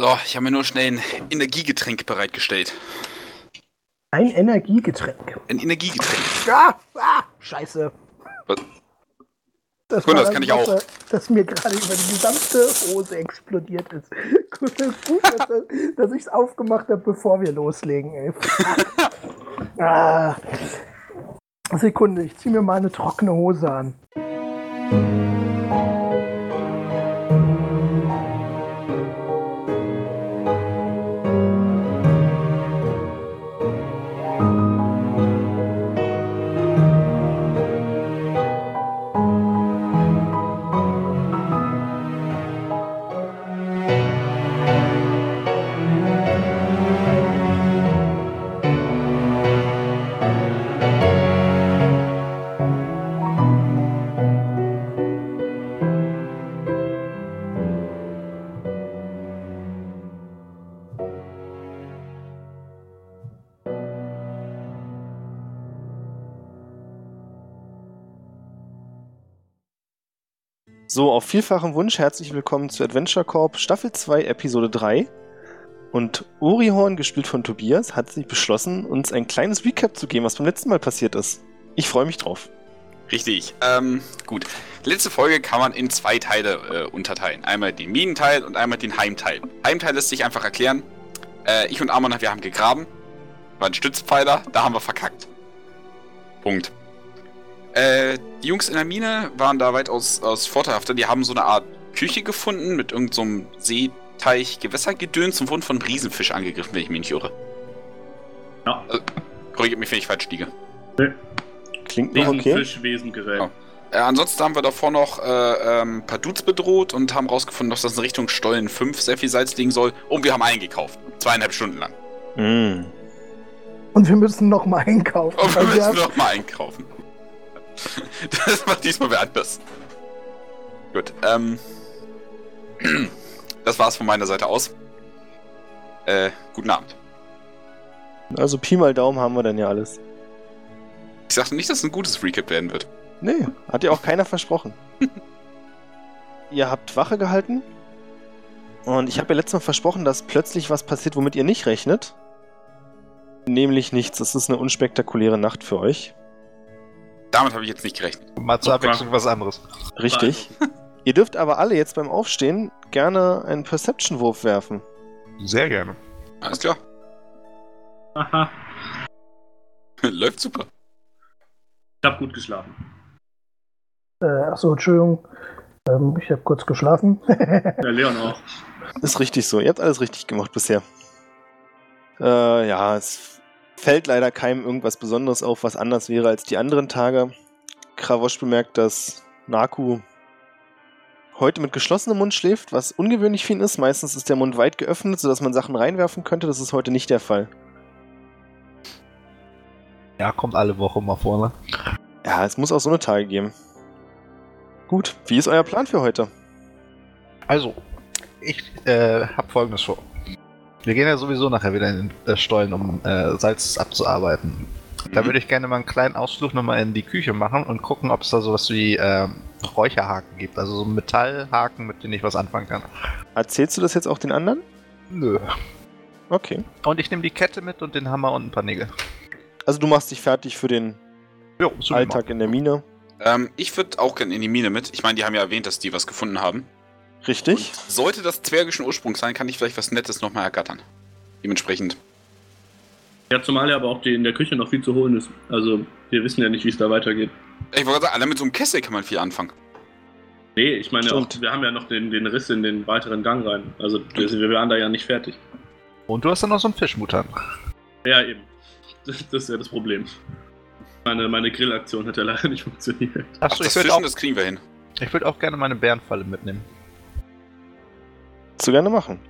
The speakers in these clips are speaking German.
So, ich habe mir nur schnell ein Energiegetränk bereitgestellt. Ein Energiegetränk. Ein Energiegetränk. Ah, ah, scheiße. Was? Das, Gut, war das kann ich auch. Wasser, Das mir gerade über die gesamte Hose explodiert ist. Gut, gut dass, dass ich es aufgemacht habe, bevor wir loslegen. Ey. ah. Sekunde, ich ziehe mir mal eine trockene Hose an. So, auf vielfachen Wunsch herzlich willkommen zu Adventure Corp Staffel 2, Episode 3. Und Orihorn, gespielt von Tobias, hat sich beschlossen, uns ein kleines Recap zu geben, was beim letzten Mal passiert ist. Ich freue mich drauf. Richtig. Ähm, gut. Letzte Folge kann man in zwei Teile äh, unterteilen. Einmal den Minenteil und einmal den Heimteil. Heimteil lässt sich einfach erklären. Äh, ich und Amon, wir haben gegraben. War ein Stützpfeiler, da haben wir verkackt. Punkt. Äh, die Jungs in der Mine waren da weitaus aus vorteilhafter. Die haben so eine Art Küche gefunden mit irgendeinem so Seeteich, Gewässergedöns und wurden von einem Riesenfisch angegriffen, wenn ich mich nicht irre. Ja. Also, korrigiert mich, wenn ich falsch liege. Klingt noch okay. Wesengerät. Ja. Äh, ansonsten haben wir davor noch äh, ähm, ein paar Dudes bedroht und haben rausgefunden, dass das in Richtung Stollen 5 sehr viel Salz liegen soll. Und wir haben eingekauft. Zweieinhalb Stunden lang. Mm. Und wir müssen noch mal einkaufen. Und wir wir müssen haben- noch mal einkaufen. Das macht diesmal wer anders. Gut, ähm. Das war's von meiner Seite aus. Äh, guten Abend. Also Pi mal Daumen haben wir dann ja alles. Ich sagte nicht, dass es ein gutes Recap werden wird. Nee, hat ja auch keiner versprochen. ihr habt Wache gehalten. Und ich habe ja letztes Mal versprochen, dass plötzlich was passiert, womit ihr nicht rechnet. Nämlich nichts. Es ist eine unspektakuläre Nacht für euch. Damit habe ich jetzt nicht gerechnet. Mal zur. Abwechslung was anderes. Richtig. ihr dürft aber alle jetzt beim Aufstehen gerne einen Perception-Wurf werfen. Sehr gerne. Alles klar. Aha. Läuft super. Ich hab gut geschlafen. Äh, achso, Entschuldigung. Ähm, ich habe kurz geschlafen. Der Leon auch. Ist richtig so. Ihr habt alles richtig gemacht bisher. Äh, ja, es fällt leider keinem irgendwas Besonderes auf, was anders wäre als die anderen Tage. Kravosch bemerkt, dass Naku heute mit geschlossenem Mund schläft, was ungewöhnlich für ihn ist. Meistens ist der Mund weit geöffnet, sodass man Sachen reinwerfen könnte. Das ist heute nicht der Fall. Ja, kommt alle Woche mal vor, ne? Ja, es muss auch so eine Tage geben. Gut, wie ist euer Plan für heute? Also, ich äh, hab folgendes vor. Wir gehen ja sowieso nachher wieder in den äh, Stollen, um äh, Salz abzuarbeiten. Da Mhm. würde ich gerne mal einen kleinen Ausflug nochmal in die Küche machen und gucken, ob es da sowas wie ähm, Räucherhaken gibt. Also so Metallhaken, mit denen ich was anfangen kann. Erzählst du das jetzt auch den anderen? Nö. Okay. Und ich nehme die Kette mit und den Hammer und ein paar Nägel. Also du machst dich fertig für den Jo, Alltag in der Mine. Ähm, ich würde auch gerne in die Mine mit. Ich meine, die haben ja erwähnt, dass die was gefunden haben. Richtig? Und sollte das zwergischen Ursprungs sein, kann ich vielleicht was Nettes nochmal ergattern. Dementsprechend. Ja, zumal ja aber auch die in der Küche noch viel zu holen ist. Also, wir wissen ja nicht, wie es da weitergeht. Ich wollte sagen, allein mit so einem Kessel kann man viel anfangen. Nee, ich meine, auch, wir haben ja noch den, den Riss in den weiteren Gang rein. Also, wir, wir waren da ja nicht fertig. Und du hast dann noch so einen Fischmutan. Ja, eben. Das, das ist ja das Problem. Meine, meine Grillaktion hat ja leider nicht funktioniert. Ach, Achso, das ich würde Fischen, auch, das kriegen wir hin. ich würd auch gerne meine Bärenfalle mitnehmen. Zu gerne machen.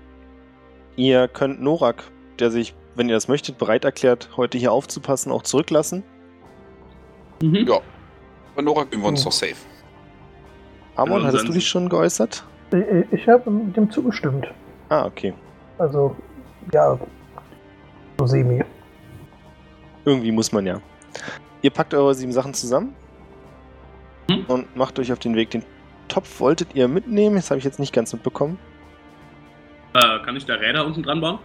Ihr könnt Norak, der sich, wenn ihr das möchtet, bereit erklärt, heute hier aufzupassen, auch zurücklassen. Mhm. Ja. Bei Nora gehen wir uns Oh. doch safe. Amon, hattest du dich schon geäußert? ich ich habe dem zugestimmt. Ah, okay. Also, ja, so semi. Irgendwie muss man ja. Ihr packt eure sieben Sachen zusammen Hm. und macht euch auf den Weg. Den Topf wolltet ihr mitnehmen, das habe ich jetzt nicht ganz mitbekommen. Äh, kann ich da Räder unten dran bauen?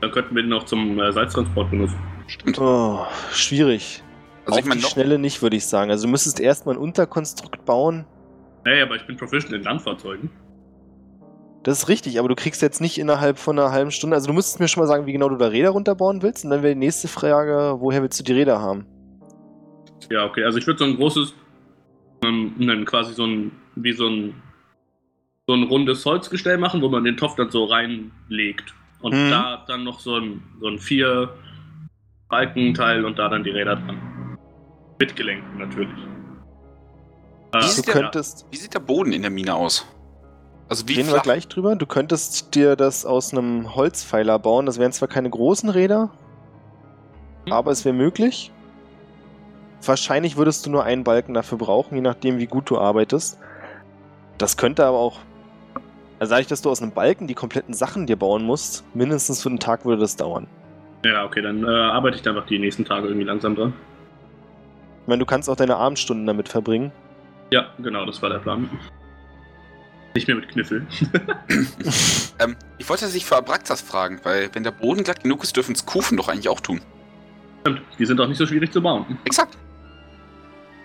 Dann könnten wir den auch zum äh, Salztransport benutzen. Stimmt. Oh, schwierig. Also Auf ich meine die. Schnelle nicht, würde ich sagen. Also du müsstest erstmal ein Unterkonstrukt bauen. Nee, aber ich bin proficient in Landfahrzeugen. Das ist richtig, aber du kriegst jetzt nicht innerhalb von einer halben Stunde. Also du müsstest mir schon mal sagen, wie genau du da Räder runterbauen willst. Und dann wäre die nächste Frage, woher willst du die Räder haben? Ja, okay. Also ich würde so ein großes, ähm, nein, quasi so ein, wie so ein, so ein rundes Holzgestell machen, wo man den Topf dann so reinlegt. Und Mhm. da dann noch so ein, so ein vier Balkenteil und da dann die Räder dran. Mit Gelenken natürlich. Äh, Wie Du ist der- könntest, Wie sieht der Boden in der Mine aus? Also wie reden wir gleich drüber, du könntest dir das aus einem Holzpfeiler bauen. Das wären zwar keine großen Räder, Hm. aber es wäre möglich. Wahrscheinlich würdest du nur einen Balken dafür brauchen, je nachdem, wie gut du arbeitest. Das könnte aber auch. Also dadurch, dass du aus einem Balken die kompletten Sachen dir bauen musst, mindestens für einen Tag würde das dauern. ja, okay, dann äh, arbeite ich da einfach die nächsten Tage irgendwie langsam dran. Ich meine, du kannst auch deine Abendstunden damit verbringen. Ja, genau, das war der Plan. Nicht mehr mit Kniffel. Ähm, ich wollte sich für Abraxas fragen, weil wenn der Boden glatt genug ist, dürfen es Kufen doch eigentlich auch tun. Stimmt, die sind auch nicht so schwierig zu bauen. Exakt.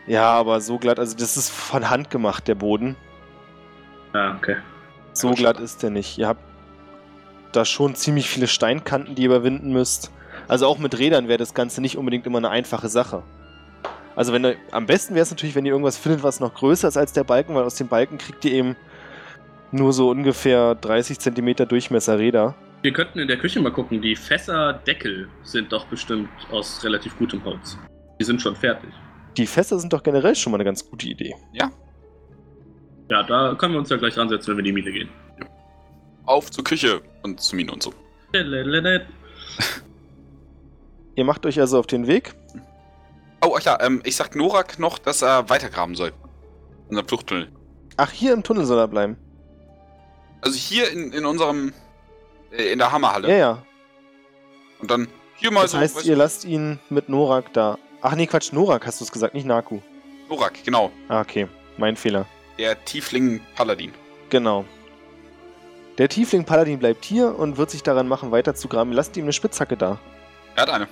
Ja, aber so glatt, also das ist von Hand gemacht, der Boden. Ja, okay. So Ja, glatt ist der nicht. Ihr habt da schon ziemlich viele Steinkanten, die ihr überwinden müsst. Also auch mit Rädern wäre das Ganze nicht unbedingt immer eine einfache Sache. Also wenn ihr, am besten wäre es natürlich, wenn ihr irgendwas findet, was noch größer ist als der Balken, weil aus dem Balken kriegt ihr eben nur so ungefähr 30 Zentimeter Durchmesser Räder. Wir könnten in der Küche mal gucken. Die Fässerdeckel sind doch bestimmt aus relativ gutem Holz. Die sind schon fertig. Die Fässer sind doch generell schon mal eine ganz gute Idee. Ja, da können wir uns ja gleich ransetzen, wenn wir in die Mine gehen. Auf zur Küche und zur Mine und so. Ihr macht euch also auf den Weg. Oh, ach ja, ähm, ich sag Norak noch, dass er weitergraben soll. Unser Fluchttunnel. Ach, hier im Tunnel soll er bleiben. Also hier in, in unserem. Äh, in der Hammerhalle. Ja, ja. Und dann hier mal Das so. heißt, weißt ihr lasst ihn mit Norak da. Ach nee, Quatsch, Norak hast du es gesagt, nicht Naku. Norak, genau. Ah, okay. Mein Fehler. Der Tiefling-Paladin. Genau. Der Tiefling Paladin bleibt hier und wird sich daran machen, weiter zu graben. Lasst ihm eine Spitzhacke da. Er hat eine.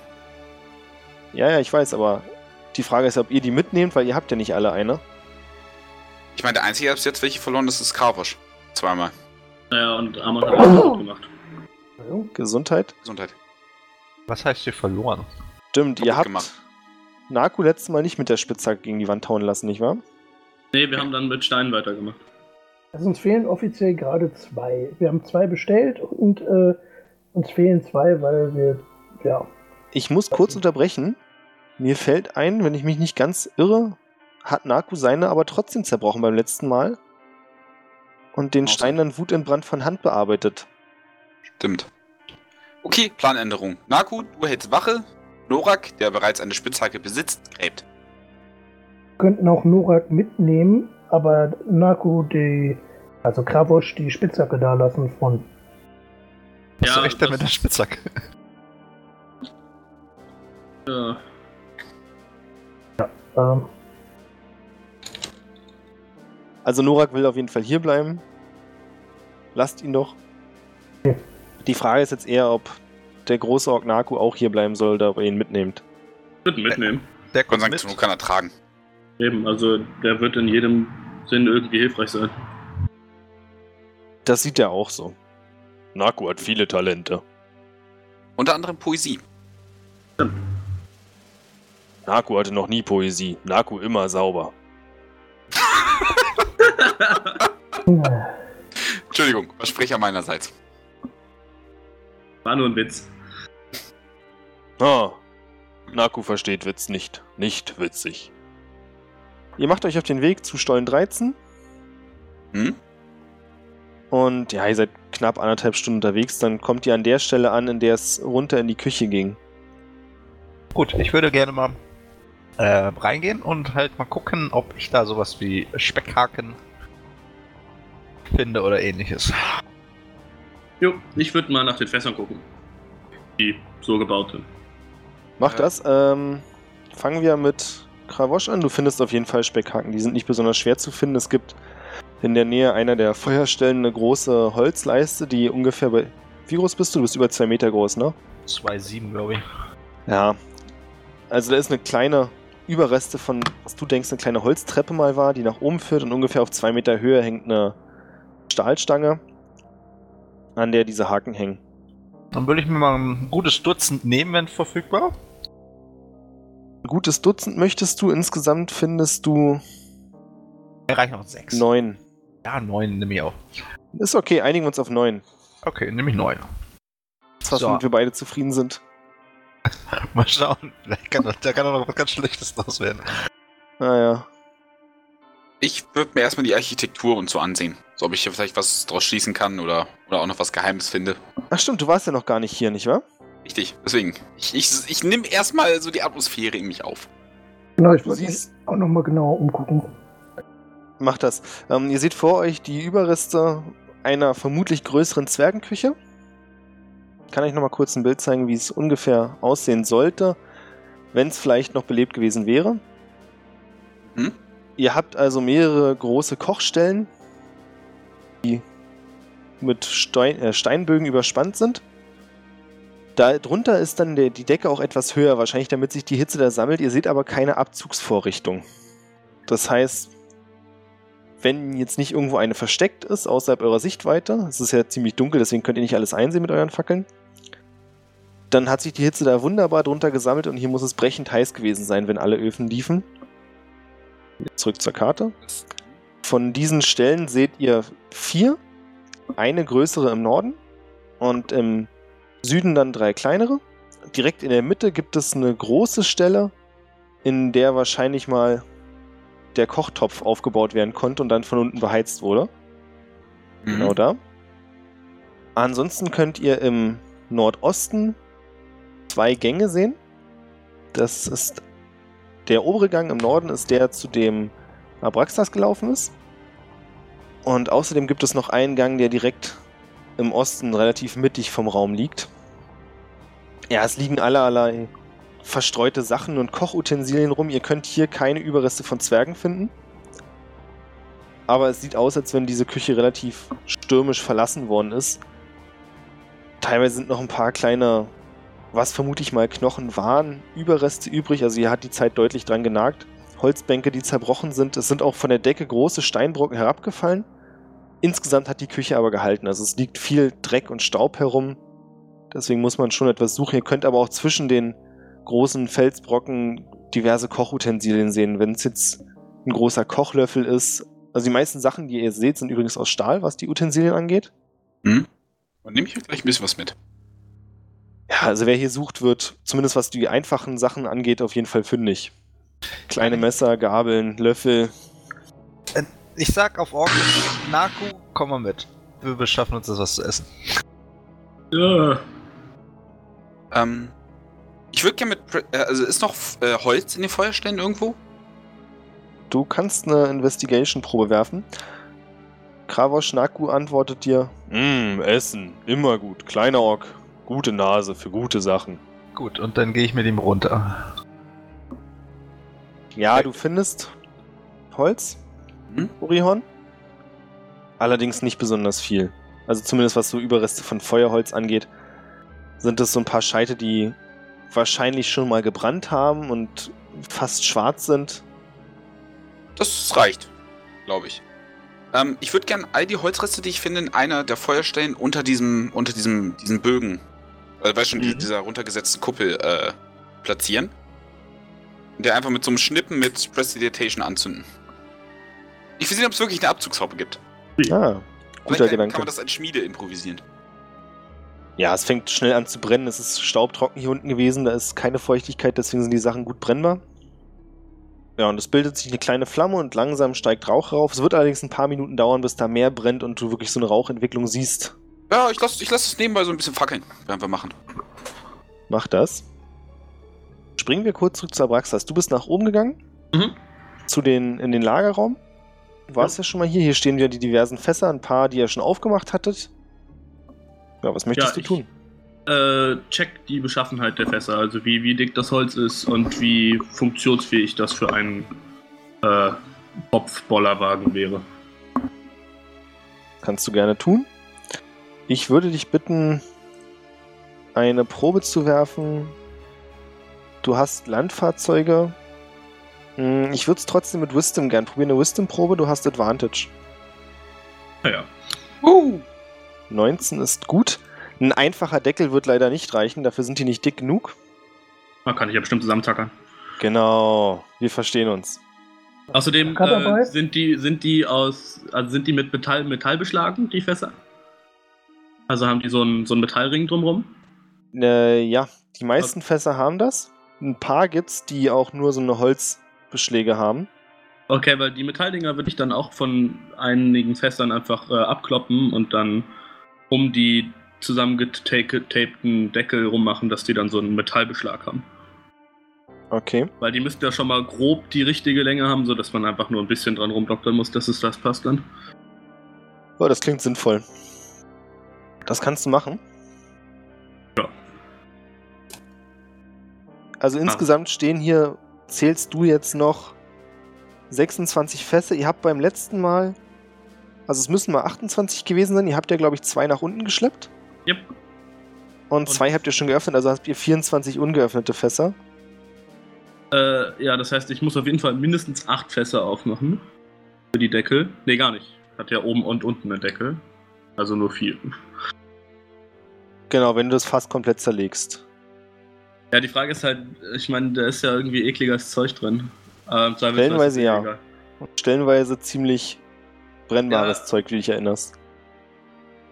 Ja, ja, ich weiß, aber die Frage ist, ob ihr die mitnehmt, weil ihr habt ja nicht alle eine. Ich meine, der einzige, der bis jetzt welche verloren ist, ist Karwosch. Zweimal. Ja, und Amon hat gut gemacht. Gesundheit. Gesundheit. Was heißt hier verloren? Stimmt, ihr Kaputt habt gemacht. Naku letztes Mal nicht mit der Spitzhacke gegen die Wand hauen lassen, nicht wahr? Nee, wir haben dann mit Steinen weitergemacht. Also uns fehlen offiziell gerade zwei. Wir haben zwei bestellt und äh, uns fehlen zwei, weil wir, ja, Ich muss kurz unterbrechen. Mir fällt ein, wenn ich mich nicht ganz irre, hat Naku seine aber trotzdem zerbrochen beim letzten Mal. Und den Stein dann wutentbrannt von Hand bearbeitet. Stimmt. Okay, Planänderung. Naku, du hältst Wache. Norak, der bereits eine Spitzhacke besitzt, gräbt. Könnten auch Norak mitnehmen, aber Naku die, also Kravosch die Spitzhacke da lassen von. Was Ja, soll ich denn das- mit der Spitzhacke? Ja, Ähm, Also Norak will auf jeden Fall hier bleiben. Lasst ihn doch. Ja. Die Frage ist jetzt eher, ob der große Ork Naku auch hier bleiben soll oder ob ihr ihn mitnehmt. wird ihn mitnehmen. Der kommt sei Dank, mit. kann er tragen. Eben, also der wird in jedem Sinn irgendwie hilfreich sein. Das sieht er auch so. Naku hat viele Talente. Unter anderem Poesie. Naku hatte noch nie Poesie. Naku immer sauber. Entschuldigung, Versprecher meinerseits. War nur ein Witz. Ah, Naku versteht Witz nicht. Nicht witzig. Ihr macht euch auf den Weg zu Stollen 13 Hm? und ja, ihr seid knapp anderthalb Stunden unterwegs. Dann kommt ihr an der Stelle an, in der es runter in die Küche ging. Gut, ich würde gerne mal äh, reingehen und halt mal gucken, ob ich da sowas wie Speckhaken finde oder ähnliches. Jo, ich würde mal nach den Fässern gucken. Die so gebaut sind. Macht Ja. das. Ähm, fangen wir mit Kravosch an. Du findest auf jeden Fall Speckhaken. Die sind nicht besonders schwer zu finden. Es gibt in der Nähe einer der Feuerstellen eine große Holzleiste, die ungefähr bei. Wie groß bist du? Du bist über zwei Meter groß, ne? 2,7 glaube ich. Ja. Also da ist eine kleine Überreste von, was du denkst, eine kleine Holztreppe mal war, die nach oben führt und ungefähr auf zwei Meter Höhe hängt eine Stahlstange, an der diese Haken hängen. Dann würde ich mir mal ein gutes Dutzend nehmen, wenn verfügbar. Ein gutes Dutzend möchtest du, insgesamt findest du Mir reichen noch sechs. neun. Ja, neun nehme ich auch. Ist okay, einigen wir uns auf neun. Okay, nehme ich neun. Das was, So. wir beide zufrieden sind. Mal schauen. Vielleicht kann, doch- da kann auch noch was ganz Schlechtes draus werden. Naja. Ich würde mir erstmal die Architektur und so ansehen. So, ob ich hier vielleicht was draus schließen kann oder, oder auch noch was Geheimes finde. Ach stimmt, du warst ja noch gar nicht hier, nicht wahr? Richtig, deswegen. Ich, ich, ich nehme erstmal so die Atmosphäre in mich auf. Genau, ich wollte mich auch nochmal genauer umgucken. macht das. Ähm, ihr seht vor euch die Überreste einer vermutlich größeren Zwergenküche. Ich kann euch nochmal kurz ein Bild zeigen, wie es ungefähr aussehen sollte, wenn es vielleicht noch belebt gewesen wäre. Hm? Ihr habt also mehrere große Kochstellen, die mit Stein, äh, Steinbögen überspannt sind. Darunter ist dann der, die Decke auch etwas höher, wahrscheinlich damit sich die Hitze da sammelt. Ihr seht aber keine Abzugsvorrichtung. Das heißt, wenn jetzt nicht irgendwo eine versteckt ist, außerhalb eurer Sichtweite, es ist ja ziemlich dunkel, deswegen könnt ihr nicht alles einsehen mit euren Fackeln, dann hat sich die Hitze da wunderbar drunter gesammelt und hier muss es brechend heiß gewesen sein, wenn alle Öfen liefen. Zurück zur Karte. Von diesen Stellen seht ihr vier. Eine größere im Norden und im Süden dann drei kleinere. Direkt in der Mitte gibt es eine große Stelle, in der wahrscheinlich mal der Kochtopf aufgebaut werden konnte und dann von unten beheizt wurde. Mhm. Genau da. Ansonsten könnt ihr im Nordosten zwei Gänge sehen. Das ist der obere Gang im Norden ist der, zu dem Abraxas gelaufen ist. Und außerdem gibt es noch einen Gang, der direkt im Osten relativ mittig vom Raum liegt. Ja, es liegen allerlei verstreute Sachen und Kochutensilien rum. Ihr könnt hier keine Überreste von Zwergen finden. Aber es sieht aus, als wenn diese Küche relativ stürmisch verlassen worden ist. Teilweise sind noch ein paar kleine, was vermute ich mal Knochen waren, Überreste übrig. Also hier hat die Zeit deutlich dran genagt. Holzbänke, die zerbrochen sind. Es sind auch von der Decke große Steinbrocken herabgefallen. Insgesamt hat die Küche aber gehalten. Also es liegt viel Dreck und Staub herum. Deswegen muss man schon etwas suchen. Ihr könnt aber auch zwischen den großen Felsbrocken diverse Kochutensilien sehen. Wenn es jetzt ein großer Kochlöffel ist. Also die meisten Sachen, die ihr seht, sind übrigens aus Stahl, was die Utensilien angeht. Mhm. Dann nehme ich mir gleich ein bisschen was mit. Ja, also wer hier sucht, wird zumindest was die einfachen Sachen angeht, auf jeden Fall fündig. Kleine Messer, Gabeln, Löffel. Ich sag auf Orkisch, Naku, komm mal mit. Wir beschaffen uns das was zu essen. Ja. Ähm, ich würde gerne mit. Äh, also ist noch äh, Holz in den Feuerstellen irgendwo? Du kannst eine Investigation-Probe werfen. Kravosch Naku antwortet dir: Mmm, Essen, immer gut. Kleiner Ork, gute Nase für gute Sachen. Gut, und dann gehe ich mit ihm runter. Ja, du findest Holz, Hm? Orihorn. Allerdings nicht besonders viel. Also zumindest was so Überreste von Feuerholz angeht, sind es so ein paar Scheite, die wahrscheinlich schon mal gebrannt haben und fast schwarz sind. Das reicht, glaube ich. Ähm, ich würde gerne all die Holzreste, die ich finde, in einer der Feuerstellen unter diesem, unter diesem, diesen Bögen, äh, weißt schon, die, Mhm. dieser runtergesetzten Kuppel äh, platzieren. Und der einfach mit so einem Schnippen mit Prestidigitation anzünden. Ich will sehen, ob es wirklich eine Abzugshaube gibt. Ah, guter Vielleicht kann, Gedanke. kann man das als Schmiede improvisieren. Ja, es fängt schnell an zu brennen. Es ist staubtrocken hier unten gewesen. Da ist keine Feuchtigkeit, deswegen sind die Sachen gut brennbar. Ja, und es bildet sich eine kleine Flamme und langsam steigt Rauch rauf. Es wird allerdings ein paar Minuten dauern, bis da mehr brennt und du wirklich so eine Rauchentwicklung siehst. Ja, ich lasse ich lass es nebenbei so ein bisschen fackeln, werden wir machen. Mach das. Springen wir kurz zurück zu Abraxas. Du bist nach oben gegangen. Mhm. Zu den, in den Lagerraum. Du warst ja. schon mal hier. Hier stehen wieder die diversen Fässer, ein paar, die ihr schon aufgemacht hattet. Ja, was möchtest Ja, du ich- tun? Äh, check die Beschaffenheit der Fässer, also wie, wie dick das Holz ist und wie funktionsfähig das für einen äh, Kopfbollerwagen wäre. Kannst du gerne tun. Ich würde dich bitten, eine Probe zu werfen. Du hast Landfahrzeuge. Hm, Ich würde es trotzdem mit Wisdom gern probieren. Eine Wisdom-Probe, du hast Advantage. Naja. Uh. 19 ist gut. Ein einfacher Deckel wird leider nicht reichen, dafür sind die nicht dick genug. Man kann ich ja bestimmt zusammentackern. Genau, wir verstehen uns. Außerdem äh, sind die sind die aus also sind die mit Metall Metall beschlagen die Fässer? Also haben die so einen so einen Metallring drumrum? Äh, ja, die meisten Fässer haben das. Ein paar gibt's, die auch nur so eine Holzbeschläge haben. Okay, weil die Metalldinger würde ich dann auch von einigen Fässern einfach äh, abkloppen und dann um die zusammengetapten Deckel rummachen, dass die dann so einen Metallbeschlag haben. Okay. Weil die müssten ja schon mal grob die richtige Länge haben, sodass man einfach nur ein bisschen dran rumdoktern muss, dass es das passt dann. Oh, das klingt sinnvoll. Das kannst du machen. Ja. Also insgesamt stehen hier, zählst du jetzt noch 26 Fässer. Ihr habt beim letzten Mal, also es müssen mal 28 gewesen sein. Ihr habt ja, glaube ich, zwei nach unten geschleppt. Yep. Und, Und- zwei habt ihr schon geöffnet, also habt ihr 24 ungeöffnete Fässer. Äh, ja, das heißt, ich muss auf jeden Fall mindestens acht Fässer aufmachen. Für die Deckel. Nee, gar nicht. Hat ja oben und unten eine Deckel. Also nur vier. Genau, wenn du das Fass komplett zerlegst. Ja, die Frage ist halt, ich meine, da ist ja irgendwie ekliges Zeug drin. Äh, Zweifelsfall Stellenweise ja. stellenweise ziemlich brennbares Ja. Zeug, wie dich erinnerst.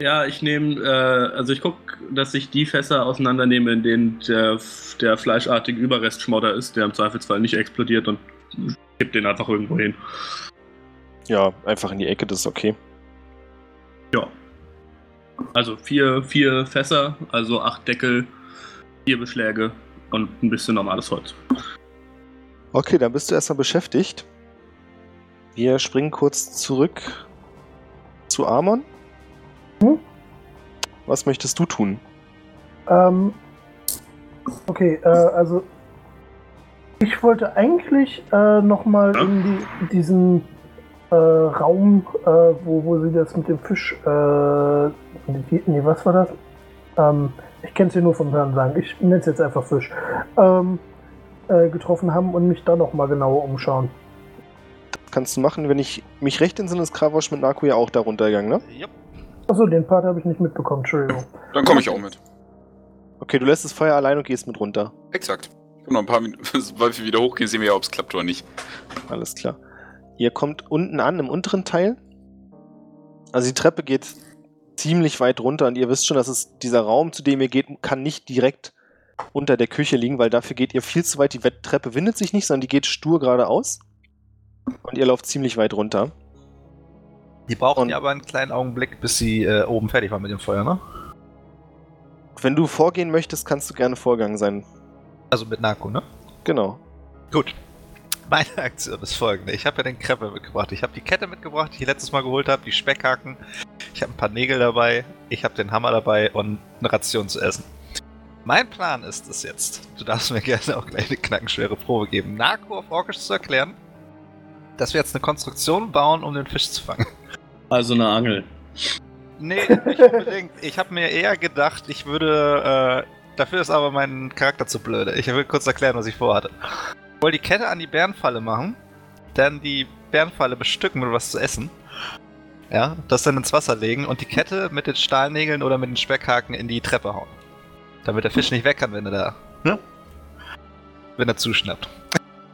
Ja, ich nehme, äh, also ich gucke, dass ich die Fässer auseinandernehme, in denen der, der fleischartige Überrestschmodder ist, der im Zweifelsfall nicht explodiert und kipp den einfach irgendwo hin. Ja, einfach in die Ecke, das ist okay. Ja. Also vier, vier Fässer, also acht Deckel, vier Beschläge und ein bisschen normales Holz. Okay, dann bist du erstmal beschäftigt. Wir springen kurz zurück zu Amon. Hm? Was möchtest du tun? Ähm, okay, äh, also ich wollte eigentlich äh, nochmal Ja? in die, diesen äh, Raum, äh, wo, wo sie das mit dem Fisch, äh, nee, was war das? Ähm, ich kenne es ja nur vom Hören sagen, ich nenne es jetzt einfach Fisch, ähm, äh, getroffen haben und mich da nochmal genauer umschauen. Kannst du machen, wenn ich mich recht entsinne, ist Kravosch mit Naku ja auch da runtergegangen, ne? Jupp. Achso, den Part habe ich nicht mitbekommen, Entschuldigung. Dann komme ich auch mit. Okay, du lässt das Feuer allein und gehst mit runter. Exakt. Ich komme noch ein paar Minuten, sobald wir wieder hochgehen, sehen wir ja, ob es klappt oder nicht. Alles klar. Ihr kommt unten an, im unteren Teil. Also die Treppe geht ziemlich weit runter und ihr wisst schon, dass es dieser Raum, zu dem ihr geht, kann nicht direkt unter der Küche liegen, weil dafür geht ihr viel zu weit. Die Wett- Treppe windet sich nicht, sondern die geht stur geradeaus. Und ihr lauft ziemlich weit runter. Die brauchen ja aber einen kleinen Augenblick, bis sie äh, oben fertig waren mit dem Feuer, ne? Wenn du vorgehen möchtest, kannst du gerne Vorgang sein. Also mit Narko, ne? Genau. Gut. Meine Aktion ist folgende. Ich habe ja den Crepe mitgebracht. Ich habe die Kette mitgebracht, die ich letztes Mal geholt habe, die Speckhaken. Ich habe ein paar Nägel dabei. Ich habe den Hammer dabei und eine Ration zu essen. Mein Plan ist es jetzt, du darfst mir gerne auch gleich eine knackenschwere Probe geben, Narko auf Orkisch zu erklären, dass wir jetzt eine Konstruktion bauen, um den Fisch zu fangen. Also eine Angel. Nee, nicht unbedingt. Ich habe mir eher gedacht, ich würde. Äh, dafür ist aber mein Charakter zu blöde. Ich will kurz erklären, was ich vorhatte. Ich wollte die Kette an die Bärenfalle machen, dann die Bärenfalle bestücken mit was zu essen. Ja, das dann ins Wasser legen und die Kette mit den Stahlnägeln oder mit den Speckhaken in die Treppe hauen. Damit der Fisch nicht weg kann, wenn er da. Ne? Wenn er zuschnappt.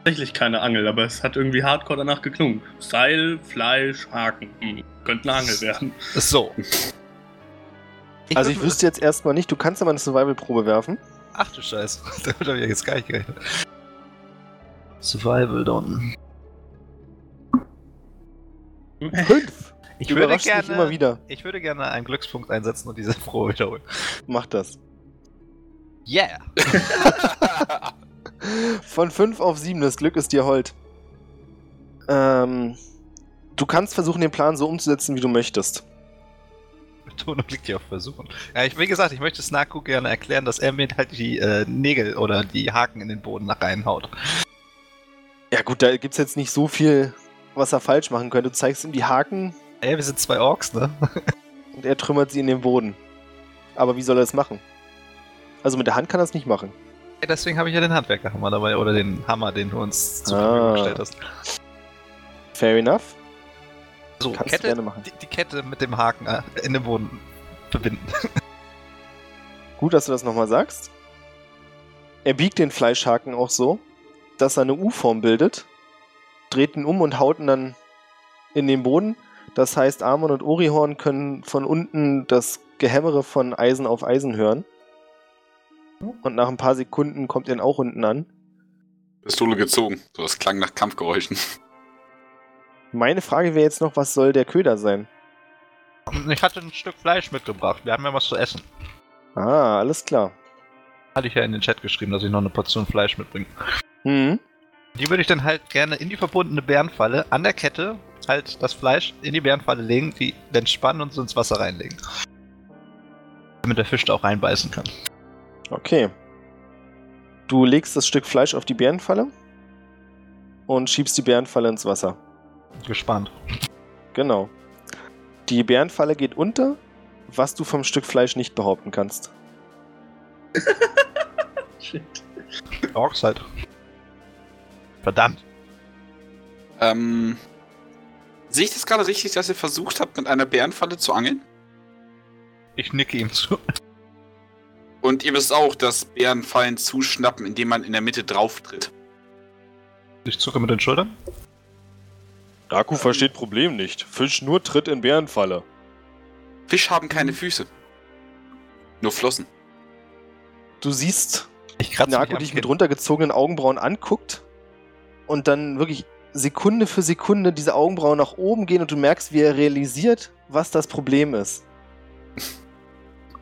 Tatsächlich keine Angel, aber es hat irgendwie hardcore danach geklungen. Seil, Fleisch, Haken. Hm, könnte eine Angel werden. So. also würd ich wüsste jetzt erstmal nicht, du kannst aber eine Survival-Probe werfen. Ach du Scheiße, damit habe ich jetzt gar nicht gerechnet. Survival Don. Fünf! Ich würde gerne, immer wieder. ich würde gerne einen Glückspunkt einsetzen und diese Probe wiederholen. Mach das. Yeah! Von 5 auf 7, das Glück ist dir hold. Ähm, du kannst versuchen, den Plan so umzusetzen, wie du möchtest. Betonung liegt hier auf Versuchen. Ja, ich, wie gesagt, ich möchte Snaku gerne erklären, dass er mir halt die äh, Nägel oder die Haken in den Boden reinhaut. Ja gut, da gibt's jetzt nicht so viel, was er falsch machen könnte. Du zeigst ihm die Haken Ey, wir sind zwei Orks, ne? Und er trümmert sie in den Boden. Aber wie soll er das machen? Also mit der Hand kann er es nicht machen. Ey, deswegen habe ich ja den Handwerkerhammer dabei oder den Hammer, den du uns zur Ah. Verfügung gestellt hast. Fair enough. So, Kannst du Kette, gerne machen. Die, die Kette mit dem Haken äh, in den Boden verbinden. Gut, dass du das nochmal sagst. Er biegt den Fleischhaken auch so, dass er eine U-Form bildet, dreht ihn um und haut ihn dann in den Boden. Das heißt, Amon und Orihorn können von unten das Gehämmere von Eisen auf Eisen hören. Und nach ein paar Sekunden kommt er dann auch unten an. Pistole gezogen. So, das klang nach Kampfgeräuschen. Meine Frage wäre jetzt noch, was soll der Köder sein? Ich hatte ein Stück Fleisch mitgebracht. Wir haben ja was zu essen. Ah, alles klar. Hatte ich ja in den Chat geschrieben, dass ich noch eine Portion Fleisch mitbringe. Hm. Die würde ich dann halt gerne in die verbundene Bärenfalle an der Kette halt das Fleisch in die Bärenfalle legen, die dann spannen und so ins Wasser reinlegen. Damit der Fisch da auch reinbeißen kann. Okay. Du legst das Stück Fleisch auf die Bärenfalle und schiebst die Bärenfalle ins Wasser. Gespannt. Genau. Die Bärenfalle geht unter, was du vom Stück Fleisch nicht behaupten kannst. Shit. Orks halt. Verdammt. Ähm. Sehe ich das gerade richtig, dass ihr versucht habt, mit einer Bärenfalle zu angeln? Ich nicke ihm zu. Und ihr wisst auch, dass Bärenfallen zuschnappen, indem man in der Mitte drauf tritt. Ich zucke mit den Schultern. Daku versteht Problem nicht. Fisch nur tritt in Bärenfalle. Fisch haben keine Füße. Nur Flossen. Du siehst, Ich Naku dich mit runtergezogenen Augenbrauen anguckt und dann wirklich Sekunde für Sekunde diese Augenbrauen nach oben gehen und du merkst, wie er realisiert, was das Problem ist.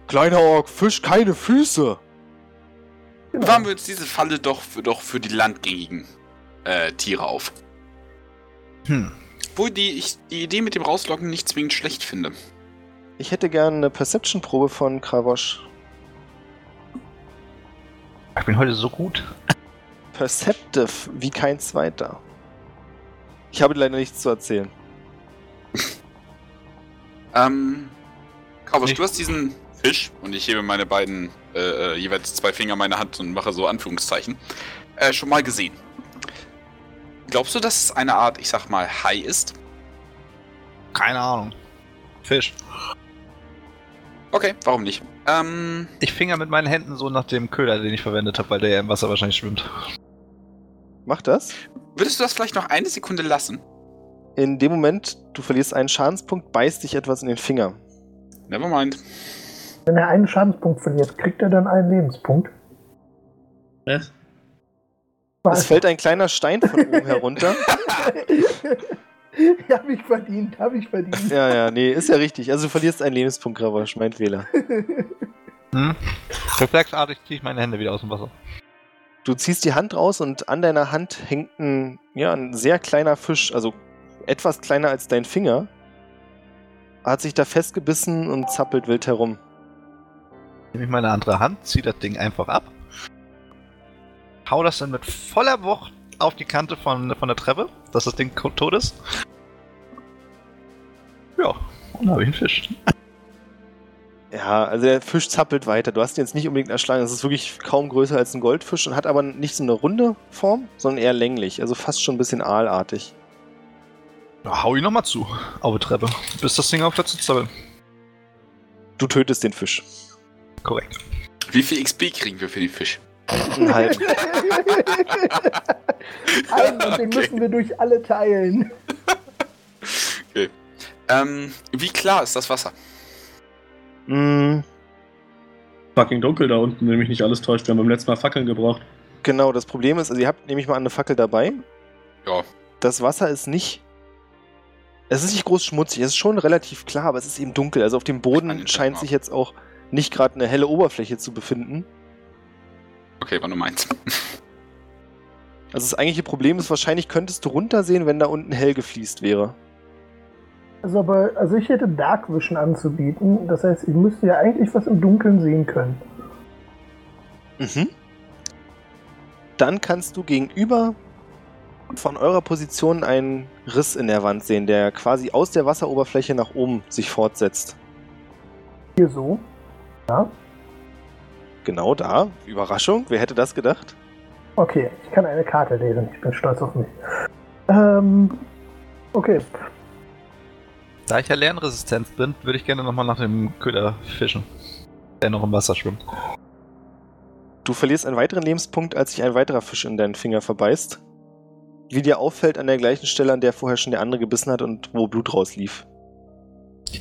Kleiner Ork, Fisch keine Füße. Genau. Bewahren wir uns diese Falle doch für, doch für die landgängigen äh, Tiere auf. Hm. Obwohl die, ich die Idee mit dem Rauslocken nicht zwingend schlecht finde. Ich hätte gerne eine Perception-Probe von Kravosch. Ich bin heute so gut. Perceptive wie kein zweiter. Ich habe leider nichts zu erzählen. Ähm, Kaubosch, Ich- du hast diesen Fisch und ich hebe meine beiden, äh, äh, jeweils zwei Finger in meine Hand und mache so Anführungszeichen, äh, schon mal gesehen. Glaubst du, dass es eine Art, ich sag mal, Hai ist? Keine Ahnung. Fisch. Okay, warum nicht? Ähm, Ich finger mit meinen Händen so nach dem Köder, den ich verwendet habe, weil der ja im Wasser wahrscheinlich schwimmt. Mach das. würdest du das vielleicht noch eine Sekunde lassen? In dem Moment, du verlierst einen Schadenspunkt, beißt dich etwas in den Finger. Nevermind. Wenn er einen Schadenspunkt verliert, kriegt er dann einen Lebenspunkt. Was? Es fällt ein kleiner Stein von oben herunter. hab ich verdient, hab ich verdient. Ja, ja, nee, ist ja richtig. Also du verlierst einen Lebenspunkt, Gravosch, mein Fehler. Hm? Reflexartig ziehe ich meine Hände wieder aus dem Wasser. Du ziehst die Hand raus und an deiner Hand hängt ein, ja, ein sehr kleiner Fisch, also etwas kleiner als dein Finger. Hat sich da festgebissen und zappelt wild herum. Nehme ich meine andere Hand, ziehe das Ding einfach ab. Hau das dann mit voller Wucht auf die Kante von, von der Treppe, dass das Ding tot ist. Ja, dann habe ich einen Fisch. Ja, also der Fisch zappelt weiter. Du hast ihn jetzt nicht unbedingt erschlagen. Es ist wirklich kaum größer als ein Goldfisch und hat aber nicht so eine runde Form, sondern eher länglich. Also fast schon ein bisschen aalartig. Ja, hau ihn nochmal zu. Auf die Treppe. Bis das Ding auf der Zappeln. Du tötest den Fisch. Korrekt. Wie viel XP kriegen wir für den Fisch? Einen halben. Einen, und den Okay. müssen wir durch alle teilen. Ähm, wie klar ist das Wasser? Mm, Fucking dunkel da unten, wenn mich nicht alles täuscht. Wir haben beim letzten Mal Fackeln gebraucht. genau, das Problem ist, also ihr habt nämlich mal eine Fackel dabei. Ja. Das Wasser ist nicht. Es ist nicht groß schmutzig, es ist schon relativ klar, aber es ist eben dunkel. Also auf dem Ich Boden scheint sich jetzt auch nicht gerade eine helle Oberfläche zu befinden. Okay, war nur meins. Also das eigentliche Problem ist, wahrscheinlich könntest du runtersehen, wenn da unten hell gefliest wäre. Also, aber, also ich hätte Dark Vision anzubieten. Das heißt, ich müsste ja eigentlich was im Dunkeln sehen können. Mhm. Dann kannst du gegenüber von eurer Position einen Riss in der Wand sehen, der quasi aus der Wasseroberfläche nach oben sich fortsetzt. Hier so. Ja. Genau da. Überraschung. Wer hätte das gedacht? Okay, ich kann eine Karte lesen. Ich bin stolz auf mich. Ähm, okay. Da ich ja lernresistent bin, würde ich gerne nochmal nach dem Köder fischen. Der noch im Wasser schwimmt. Du verlierst einen weiteren Lebenspunkt, als sich ein weiterer Fisch in deinen Finger verbeißt. Wie dir auffällt, an der gleichen Stelle, an der vorher schon der andere gebissen hat und wo Blut rauslief.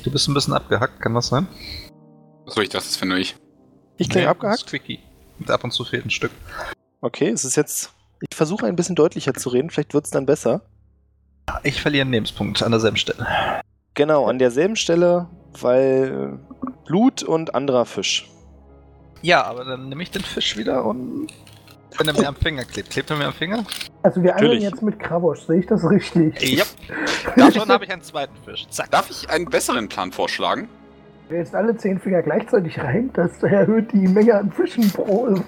Du bist ein bisschen abgehackt, kann das sein? So, ich dachte, das finde ich. Ich klinge Nee, abgehackt? ist Tricky. Und ab und zu fehlt ein Stück. Okay, es ist jetzt. Ich versuche ein bisschen deutlicher zu reden, vielleicht wird es dann besser. Ich verliere einen Lebenspunkt an derselben Stelle. Genau, an derselben Stelle, weil äh, Blut und anderer Fisch. Ja, aber dann nehme ich den Fisch wieder und. Wenn er mir am Finger klebt. Klebt er mir am Finger? Also wir angeln Natürlich. jetzt mit Kravosch, sehe ich das richtig? Ja. Davon habe ich einen zweiten Fisch. Zack. Darf ich einen besseren Plan vorschlagen? Wer jetzt alle zehn Finger gleichzeitig rein, das erhöht die Menge an Fischen pro.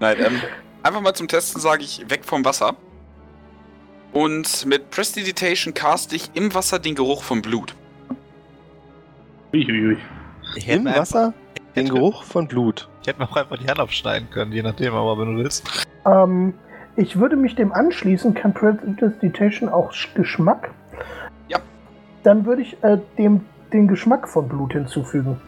Nein, ähm, einfach mal zum Testen sage ich weg vom Wasser. Und mit Prestidigitation cast ich im Wasser den Geruch von Blut. Uiuiui. Ich hätte Im Wasser den Geruch von Blut. Ich hätte mir auch einfach die Hand aufschneiden können, je nachdem, aber wenn du willst. ähm, ich würde mich dem anschließen. Kann Prestidigitation auch Sch- Geschmack? Ja. Dann würde ich äh, dem den Geschmack von Blut hinzufügen.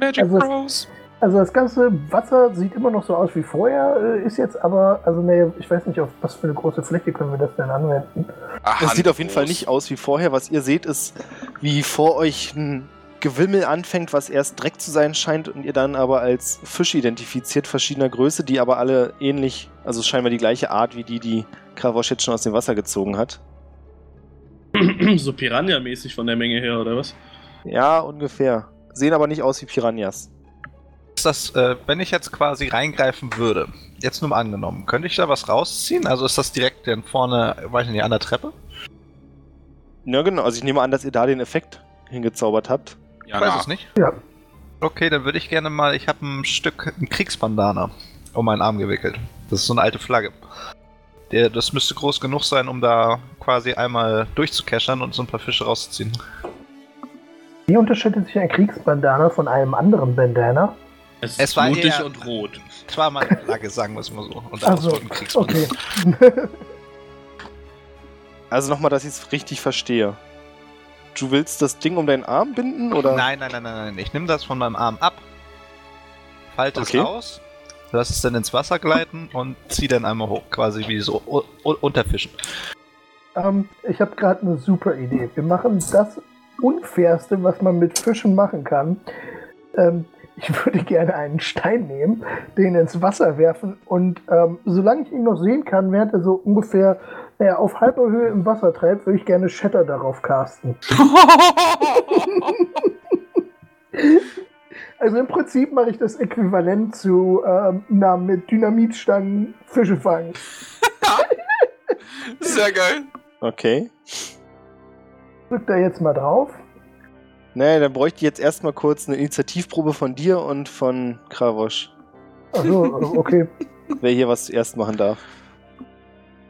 Magic Also- Bros. Also das ganze Wasser sieht immer noch so aus wie vorher, äh, ist jetzt aber, also ne, ich weiß nicht, auf was für eine große Fläche können wir das denn anwenden. Aha, Es sieht auf jeden Fall nicht aus wie vorher. Was ihr seht, ist, wie vor euch ein Gewimmel anfängt, was erst Dreck zu sein scheint und ihr dann aber als Fisch identifiziert verschiedener Größe, die aber alle ähnlich, also scheinbar die gleiche Art wie die, die Kravosch jetzt schon aus dem Wasser gezogen hat. so Piranha-mäßig von der Menge her, oder was? Ja, ungefähr. Sehen aber nicht aus wie Piranhas. Ist das, äh, wenn ich jetzt quasi reingreifen würde, jetzt nur mal angenommen, könnte ich da was rausziehen? Also ist das direkt dann vorne, weiß ich nicht, an der Treppe? Ja, genau. Also ich nehme an, dass ihr da den Effekt hingezaubert habt. Ich Ja, weiß na. es nicht. Ja. Okay, dann würde ich gerne mal, ich habe ein Stück, ein Kriegsbandana um meinen Arm gewickelt. Das ist so eine alte Flagge. Der, das müsste groß genug sein, um da quasi einmal durchzukeschern und so ein paar Fische rauszuziehen. Wie unterscheidet sich ein Kriegsbandana von einem anderen Bandana? Es ist Es war blutig eher- und rot. Das war mal eine Flagge, sagen wir es mal so. Und daraus Also, okay. Also nochmal, dass ich es richtig verstehe. Du willst das Ding um deinen Arm binden, oder? Nein, nein, nein, nein, nein. Ich nehme das von meinem Arm ab, falte Okay. es aus, lass es dann ins Wasser gleiten und ziehe dann einmal hoch, quasi wie so unterfischen. ähm, ich habe gerade eine super Idee. Wir machen das Unfairste, was man mit Fischen machen kann. Ähm, ich würde gerne einen Stein nehmen, den ins Wasser werfen und ähm, solange ich ihn noch sehen kann, während er so ungefähr naja, auf halber Höhe im Wasser treibt, würde ich gerne Shatter darauf casten. Also im Prinzip mache ich das Äquivalent zu ähm, na, mit Dynamitstangen Fische fangen. Sehr geil. Okay. Drück da jetzt mal drauf. Naja, dann bräuchte ich jetzt erstmal kurz eine Initiativprobe von dir und von Kravosch. Achso, okay. wer hier was zuerst machen darf.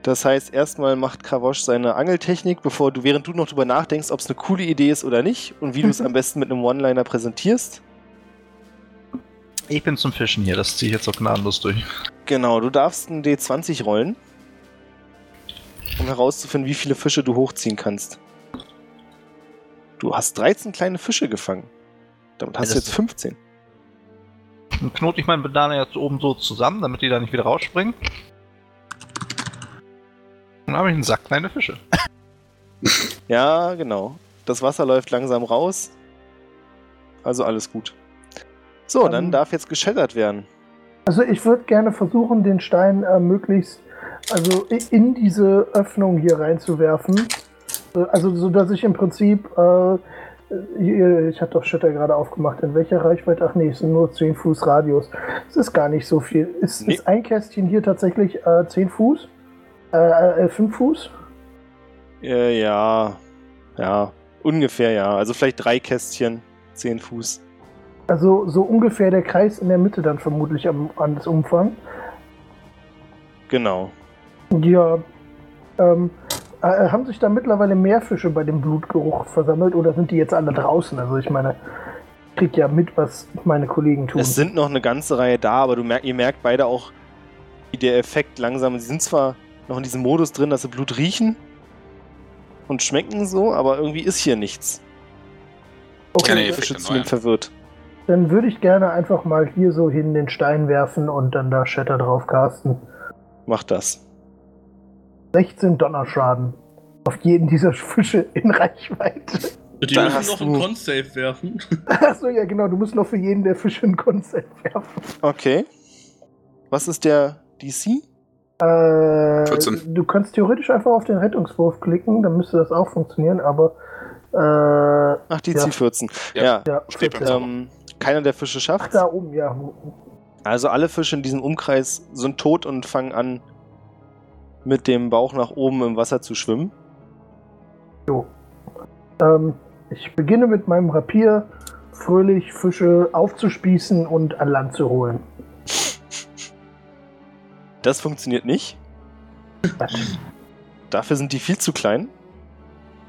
Das heißt, erstmal macht Kravosch seine Angeltechnik, bevor du, während du noch drüber nachdenkst, ob es eine coole Idee ist oder nicht und wie du es am besten mit einem One-Liner präsentierst. Ich bin zum Fischen hier, das ziehe ich jetzt auch gnadenlos durch. Genau, du darfst einen D20 rollen, um herauszufinden, wie viele Fische du hochziehen kannst. Du hast 13 kleine Fische gefangen. Damit hast Ja, du jetzt 15. Dann knote ich meinen Bandana jetzt oben so zusammen, damit die da nicht wieder rausspringen. Dann habe ich einen Sack kleine Fische. Ja, genau. Das Wasser läuft langsam raus. Also alles gut. So, Ähm, dann darf jetzt geschettert werden. Also ich würde gerne versuchen, den Stein äh, möglichst also in diese Öffnung hier reinzuwerfen. Äh, Also so dass ich im Prinzip äh, ich hatte doch Shitter gerade aufgemacht. In welcher Reichweite? Ach nee, es sind nur 10 Fuß Radius. Es ist gar nicht so viel. Ist, Nee. ist ein Kästchen hier tatsächlich äh, 10 Fuß? Äh, äh, 5 Fuß? Äh, ja, ja, ungefähr ja. Also vielleicht drei Kästchen, 10 Fuß. Also so ungefähr der Kreis in der Mitte dann vermutlich am, an das Umfang. Genau. Ja. Ähm, äh, haben sich da mittlerweile mehr Fische bei dem Blutgeruch versammelt oder sind die jetzt alle draußen? Also ich meine, ich krieg ja mit, was meine Kollegen tun. Es sind noch eine ganze Reihe da, aber du merk, ihr merkt beide auch, wie der Effekt langsam. Sie sind zwar noch in diesem Modus drin, dass sie Blut riechen und schmecken so, aber irgendwie ist hier nichts. okay, nee, Die Effekte Fische zunehmend verwirrt. dann würde ich gerne einfach mal hier so hin den Stein werfen und dann da Shatter drauf casten. Macht das. 16 Donnerschaden. Auf jeden dieser Fische in Reichweite. Die Dann müssen noch du- einen Con-Save werfen. Achso, ja genau, du musst noch für jeden der Fische ein Konzept werfen. Okay. Was ist der DC? Äh, 14. Du kannst theoretisch einfach auf den Rettungswurf klicken, dann müsste das auch funktionieren, aber äh, Ach, DC Ja. 14. Ja. Ja. ja, Steht beim 14. Ähm, keiner der Fische Ach, schafft. da oben, ja. Also alle Fische in diesem Umkreis sind tot und fangen an, mit dem Bauch nach oben im Wasser zu schwimmen. Ähm, ich beginne mit meinem Rapier fröhlich Fische aufzuspießen und an Land zu holen. Das funktioniert nicht. Dafür sind die viel zu klein.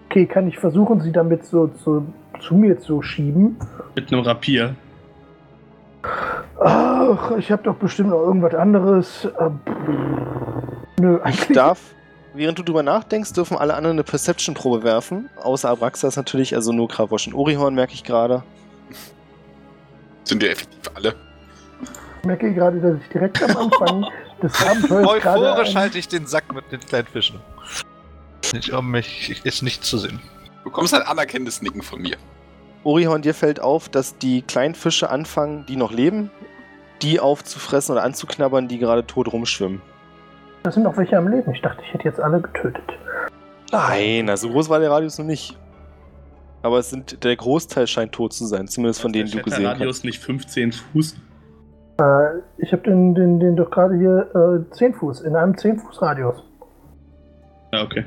Okay, kann ich versuchen, sie damit so zu, zu mir zu schieben? Mit einem Rapier. Ach, ich habe doch bestimmt noch irgendwas anderes. Äh, nö, Ich eigentlich. darf, während du drüber nachdenkst, dürfen alle anderen eine Perception-Probe werfen. Außer Abraxas natürlich, also nur Kravosch und Orihorn, merke ich gerade. Sind ja effektiv alle. Ich merke gerade, dass ich direkt am Anfang des Abenteuers. Euphorisch halte ich den Sack mit den kleinen Fischen. Nicht, um mich ist nicht zu sehen. Du bekommst ein anerkennendes Nicken von mir. Orihorn, dir fällt auf, dass die kleinen Fische anfangen, die noch leben, die aufzufressen oder anzuknabbern, die gerade tot rumschwimmen. Da sind noch welche am Leben. Ich dachte, ich hätte jetzt alle getötet. Nein, na, so groß war der Radius noch nicht. Aber es sind, der Großteil scheint tot zu sein, zumindest von denen du Der gesehen hast. Radius nicht 15 Fuß. Äh, ich habe den, den, den doch gerade hier äh, 10 Fuß, in einem 10 Fuß Radius. Ja, okay.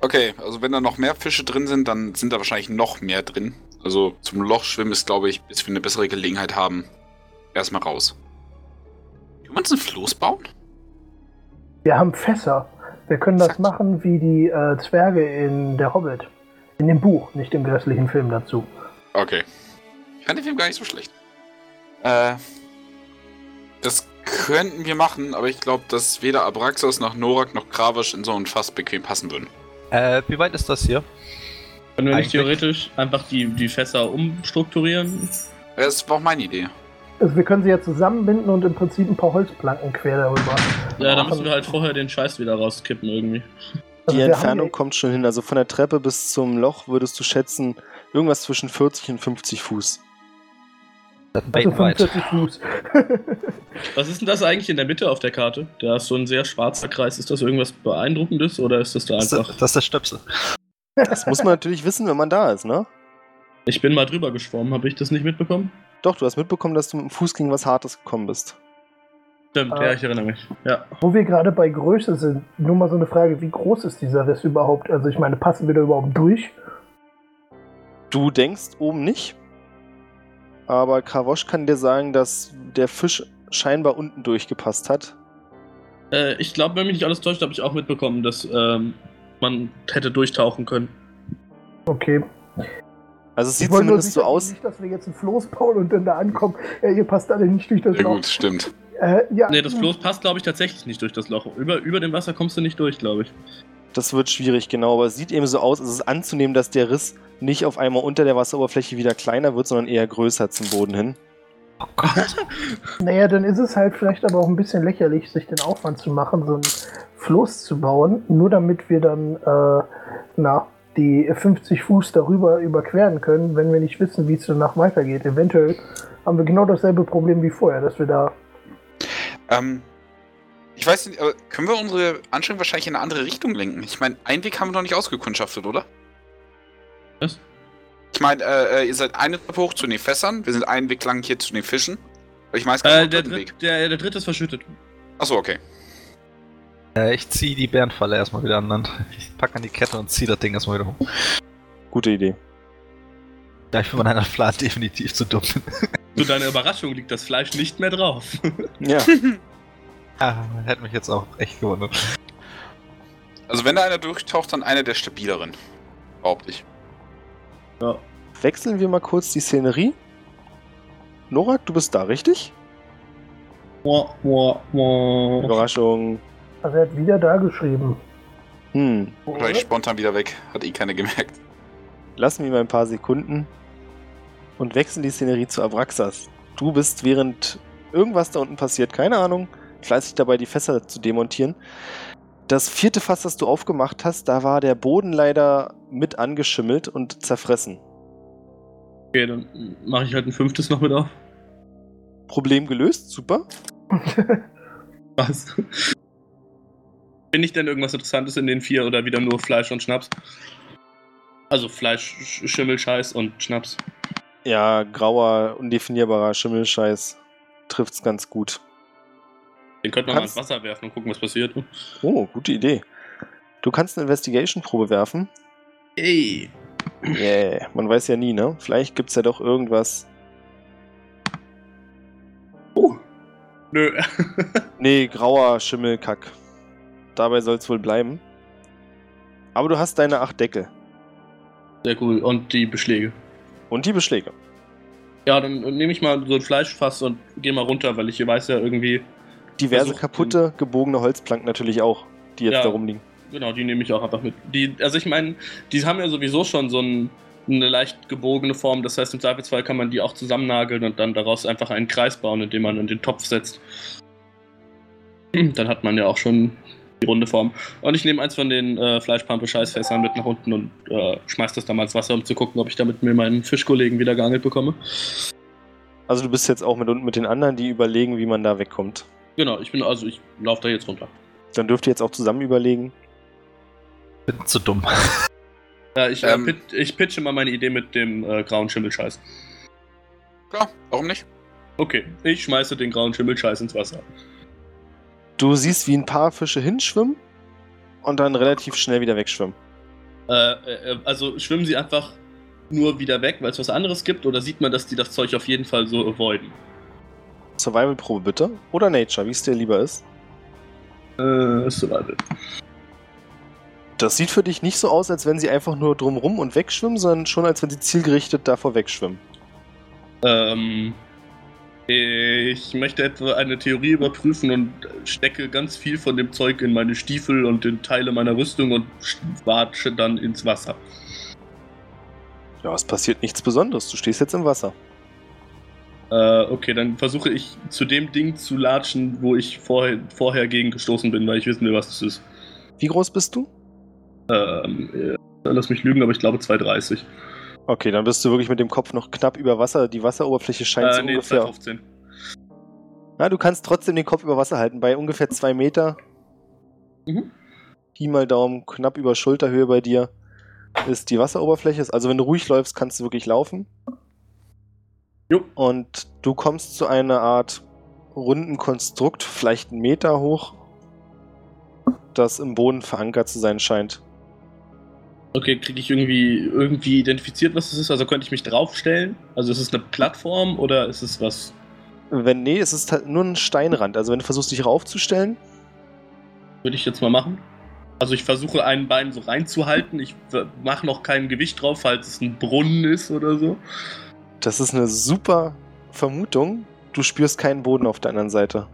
Okay, also wenn da noch mehr Fische drin sind, dann sind da wahrscheinlich noch mehr drin. Also zum Loch schwimmen ist, glaube ich, bis wir eine bessere Gelegenheit haben, erstmal raus. Können wir uns ein Floß bauen? Wir haben Fässer. Wir können das Exakt. machen wie die äh, Zwerge in Der Hobbit. In dem Buch, nicht im grässlichen Film dazu. Okay. Ich fand den Film gar nicht so schlecht. Äh, das könnten wir machen, aber ich glaube, dass weder Abraxas noch Norak noch Kravasch in so ein Fass bequem passen würden. Äh, wie weit ist das hier? Können wir nicht theoretisch einfach die, die Fässer umstrukturieren? Das war auch meine Idee. Also wir können sie ja zusammenbinden und im Prinzip ein paar Holzplanken quer darüber. Ja, machen. müssen wir halt vorher den Scheiß wieder rauskippen irgendwie. Also Die Entfernung kommt schon hin. Also von der Treppe bis zum Loch würdest du schätzen, irgendwas zwischen 40 und 50 Fuß. Das ja, also ist weit. 45 Fuß. Was ist denn das eigentlich in der Mitte auf der Karte? Da ist so ein sehr schwarzer Kreis. Ist das irgendwas Beeindruckendes oder ist das da Das ist, einfach. das ist der Stöpsel. Das muss man natürlich wissen, wenn man da ist, ne? Ich bin mal drüber geschwommen, habe ich das nicht mitbekommen? Doch, du hast mitbekommen, dass du mit dem Fuß gegen was Hartes gekommen bist. Stimmt, Ah. ja, ich erinnere mich. Ja. Wo wir gerade bei Größe sind, nur mal so eine Frage, wie groß ist dieser Riss überhaupt? Also ich meine, passen wir da überhaupt durch? Du denkst oben nicht, aber Kravosch kann dir sagen, dass der Fisch scheinbar unten durchgepasst hat. Äh, ich glaube, wenn mich nicht alles täuscht, habe ich auch mitbekommen, dass ähm, man hätte durchtauchen können. Okay. Also es sieht zumindest so aus. Nicht, dass wir jetzt ein Floß bauen und dann da ankommen. Ja, ihr passt alle nicht durch das Sehr Loch. gut, stimmt. Äh, ja, Nee, das Floß passt, glaube ich, tatsächlich nicht durch das Loch. Über, über dem Wasser kommst du nicht durch, glaube ich. Das wird schwierig, genau. Aber es sieht eben so aus, es ist anzunehmen, dass der Riss nicht auf einmal unter der Wasseroberfläche wieder kleiner wird, sondern eher größer zum Boden hin. Oh Gott. Naja, dann ist es halt vielleicht aber auch ein bisschen lächerlich, sich den Aufwand zu machen, so ein Floß zu bauen, nur damit wir dann, äh, na, die 50 Fuß darüber überqueren können, wenn wir nicht wissen, wie es danach weitergeht. Eventuell haben wir genau dasselbe Problem wie vorher, dass wir da. Ähm, ich weiß nicht, aber können wir unsere Anstrengung wahrscheinlich in eine andere Richtung lenken? Ich meine, einen Weg haben wir noch nicht ausgekundschaftet, oder? Was? Ich meine, äh, äh, ihr seid eine Treppe hoch zu den Fässern, wir sind einen Weg lang hier zu den Fischen. Aber ich meine, es gibt noch Äh, der, dritten Weg. der, der dritte ist verschüttet. Achso, okay. Äh, ich ziehe die Bärenfalle erstmal wieder an Land. Ich packe an die Kette und ziehe das Ding erstmal wieder hoch. Gute Idee. Ja, ich bin meiner Plan definitiv zu dumm. Zu deiner Überraschung liegt das Fleisch nicht mehr drauf. Ja. Ah, hätte mich jetzt auch echt gewundert. Also wenn da einer durchtaucht, dann einer der stabileren. Behaupte ich. Wechseln wir mal kurz die Szenerie. Norak, du bist da, richtig? Wah, wah, wah. Überraschung. Also er hat wieder da geschrieben. Hm. Gleich spontan wieder weg. Hat eh keiner gemerkt. Lassen wir mal ein paar Sekunden und wechseln die Szenerie zu Abraxas. Du bist während irgendwas da unten passiert, keine Ahnung, fleißig dabei, die Fässer zu demontieren. Das vierte Fass, das du aufgemacht hast, da war der Boden leider mit angeschimmelt und zerfressen. Okay, dann mache ich halt ein fünftes noch mit auf. Problem gelöst, super. Was? Bin ich denn irgendwas Interessantes in den vier oder wieder nur Fleisch und Schnaps? Also Fleisch, Sch- Schimmel, Scheiß und Schnaps. Ja, grauer, undefinierbarer Schimmelscheiß trifft's ganz gut. Den könnte man mal Kannst- ins Wasser werfen und gucken, was passiert. Oh, gute Idee. Du kannst eine Investigation-Probe werfen. Ey. Yeah, man weiß ja nie, ne? Vielleicht gibt's ja doch irgendwas. Oh. Nö. Nee, grauer Schimmelkack. Dabei soll's wohl bleiben. Aber du hast deine acht Deckel. Sehr cool. Und die Beschläge. Und die Beschläge. Ja, dann nehme ich mal so ein Fleischfass und gehe mal runter, weil ich hier weiß ja irgendwie. Diverse Versucht, kaputte, gebogene Holzplanken natürlich auch, die jetzt Ja. da rumliegen. Genau, die nehme ich auch einfach mit. Die, also ich meine, die haben ja sowieso schon so ein, eine leicht gebogene Form. Das heißt, im Zweifelsfall kann man die auch zusammennageln und dann daraus einfach einen Kreis bauen, indem man in den Topf setzt. Dann hat man ja auch schon die runde Form. Und ich nehme eins von den äh, Fleischpampe-Scheißfässern mit nach unten und äh, schmeiß das dann mal ins Wasser, um zu gucken, ob ich damit mir meinen Fischkollegen wieder geangelt bekomme. Also du bist jetzt auch mit unten mit den anderen, die überlegen, wie man da wegkommt. Genau, ich bin also, ich laufe da jetzt runter. Dann dürft ihr jetzt auch zusammen überlegen. Bin zu dumm. Ja, ich, äh, Ähm. pit, ich pitche mal meine Idee mit dem äh, grauen Schimmelscheiß. Klar, warum nicht? Okay, ich schmeiße den grauen Schimmelscheiß ins Wasser. Du siehst, wie ein paar Fische hinschwimmen und dann relativ schnell wieder wegschwimmen. Äh, äh, also schwimmen sie einfach nur wieder weg, weil es was anderes gibt, oder sieht man, dass die das Zeug auf jeden Fall so avoiden? Survival-Probe bitte. Oder Nature, wie es dir lieber ist. Äh, Survival. Das sieht für dich nicht so aus, als wenn sie einfach nur drumrum und wegschwimmen, sondern schon als wenn sie zielgerichtet davor wegschwimmen. Ähm, ich möchte etwa eine Theorie überprüfen und stecke ganz viel von dem Zeug in meine Stiefel und in Teile meiner Rüstung und watsche dann ins Wasser. Ja, es passiert nichts Besonderes. Du stehst jetzt im Wasser. Äh, okay, dann versuche ich zu dem Ding zu latschen, wo ich vorher, vorher gegen gestoßen bin, weil ich wissen will, was das ist. Wie groß bist du? Ähm, äh, lass mich lügen, aber ich glaube 2,30. Okay, dann bist du wirklich mit dem Kopf noch knapp über Wasser. Die Wasseroberfläche scheint so Äh, nee, ungefähr. 2,15. Na, du kannst trotzdem den Kopf über Wasser halten. Bei ungefähr zwei Meter. Mhm. Pi mal Daumen, knapp über Schulterhöhe bei dir ist die Wasseroberfläche. Also wenn du ruhig läufst, kannst du wirklich laufen. Jo. Und du kommst zu einer Art runden Konstrukt, vielleicht einen Meter hoch, das im Boden verankert zu sein scheint. Okay, kriege ich irgendwie, irgendwie identifiziert, was das ist? Also könnte ich mich draufstellen? Also ist es eine Plattform oder ist es was? Wenn nee, es ist halt nur ein Steinrand. Also wenn du versuchst, dich raufzustellen, Würde ich jetzt mal machen. Also ich versuche ein Bein so reinzuhalten. Ich mache noch kein Gewicht drauf, falls es ein Brunnen ist oder so. Das ist eine super Vermutung. Du spürst keinen Boden auf der anderen Seite.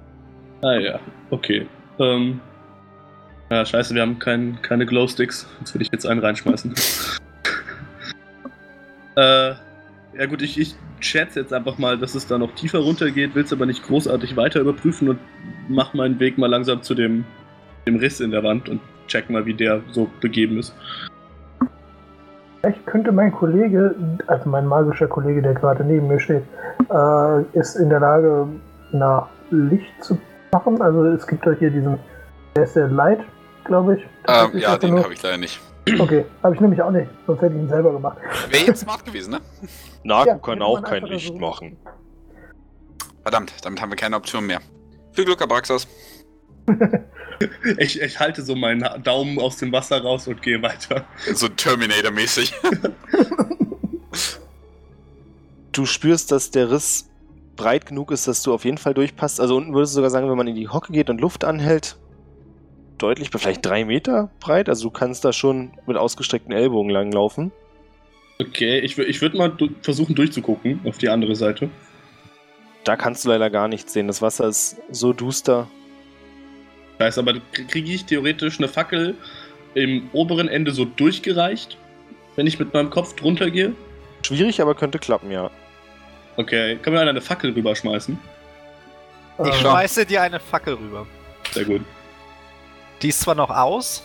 Ah ja, okay. Ähm, ja, scheiße, wir haben kein, keine Glowsticks. Jetzt würde ich jetzt einen reinschmeißen. äh, ja gut, ich, ich schätze jetzt einfach mal, dass es da noch tiefer runter geht, will es aber nicht großartig weiter überprüfen und mach meinen Weg mal langsam zu dem, dem Riss in der Wand und check mal, wie der so begeben ist. Vielleicht könnte mein Kollege, also mein magischer Kollege, der gerade neben mir steht, äh, ist in der Lage, nach Licht zu machen. Also es gibt doch hier diesen, der ist der Light, glaube ich. Ähm, ja, den habe ich leider nicht. Okay, habe ich nämlich auch nicht, sonst hätte ich ihn selber gemacht. Wäre jetzt smart gewesen, ne? Naku Ja, kann auch kein Licht so- machen. Verdammt, damit haben wir keine Option mehr. Viel Glück, Abraxas. Ich, ich halte so meinen Daumen aus dem Wasser raus und gehe weiter. So Terminator-mäßig. Du spürst, dass der Riss breit genug ist, dass du auf jeden Fall durchpasst. Also unten würdest du sogar sagen, wenn man in die Hocke geht und Luft anhält, deutlich, vielleicht drei Meter breit. Also du kannst da schon mit ausgestreckten Ellbogen langlaufen. Okay, ich, ich würde mal du versuchen durchzugucken auf die andere Seite. Da kannst du leider gar nichts sehen. Das Wasser ist so duster. Weiß aber, kriege ich theoretisch eine Fackel im oberen Ende so durchgereicht, wenn ich mit meinem Kopf drunter gehe? Schwierig, aber könnte klappen, ja. Okay, kann mir einer eine Fackel rüberschmeißen? Ich Äh, schmeiße dir eine Fackel rüber. Sehr gut. Die ist zwar noch aus,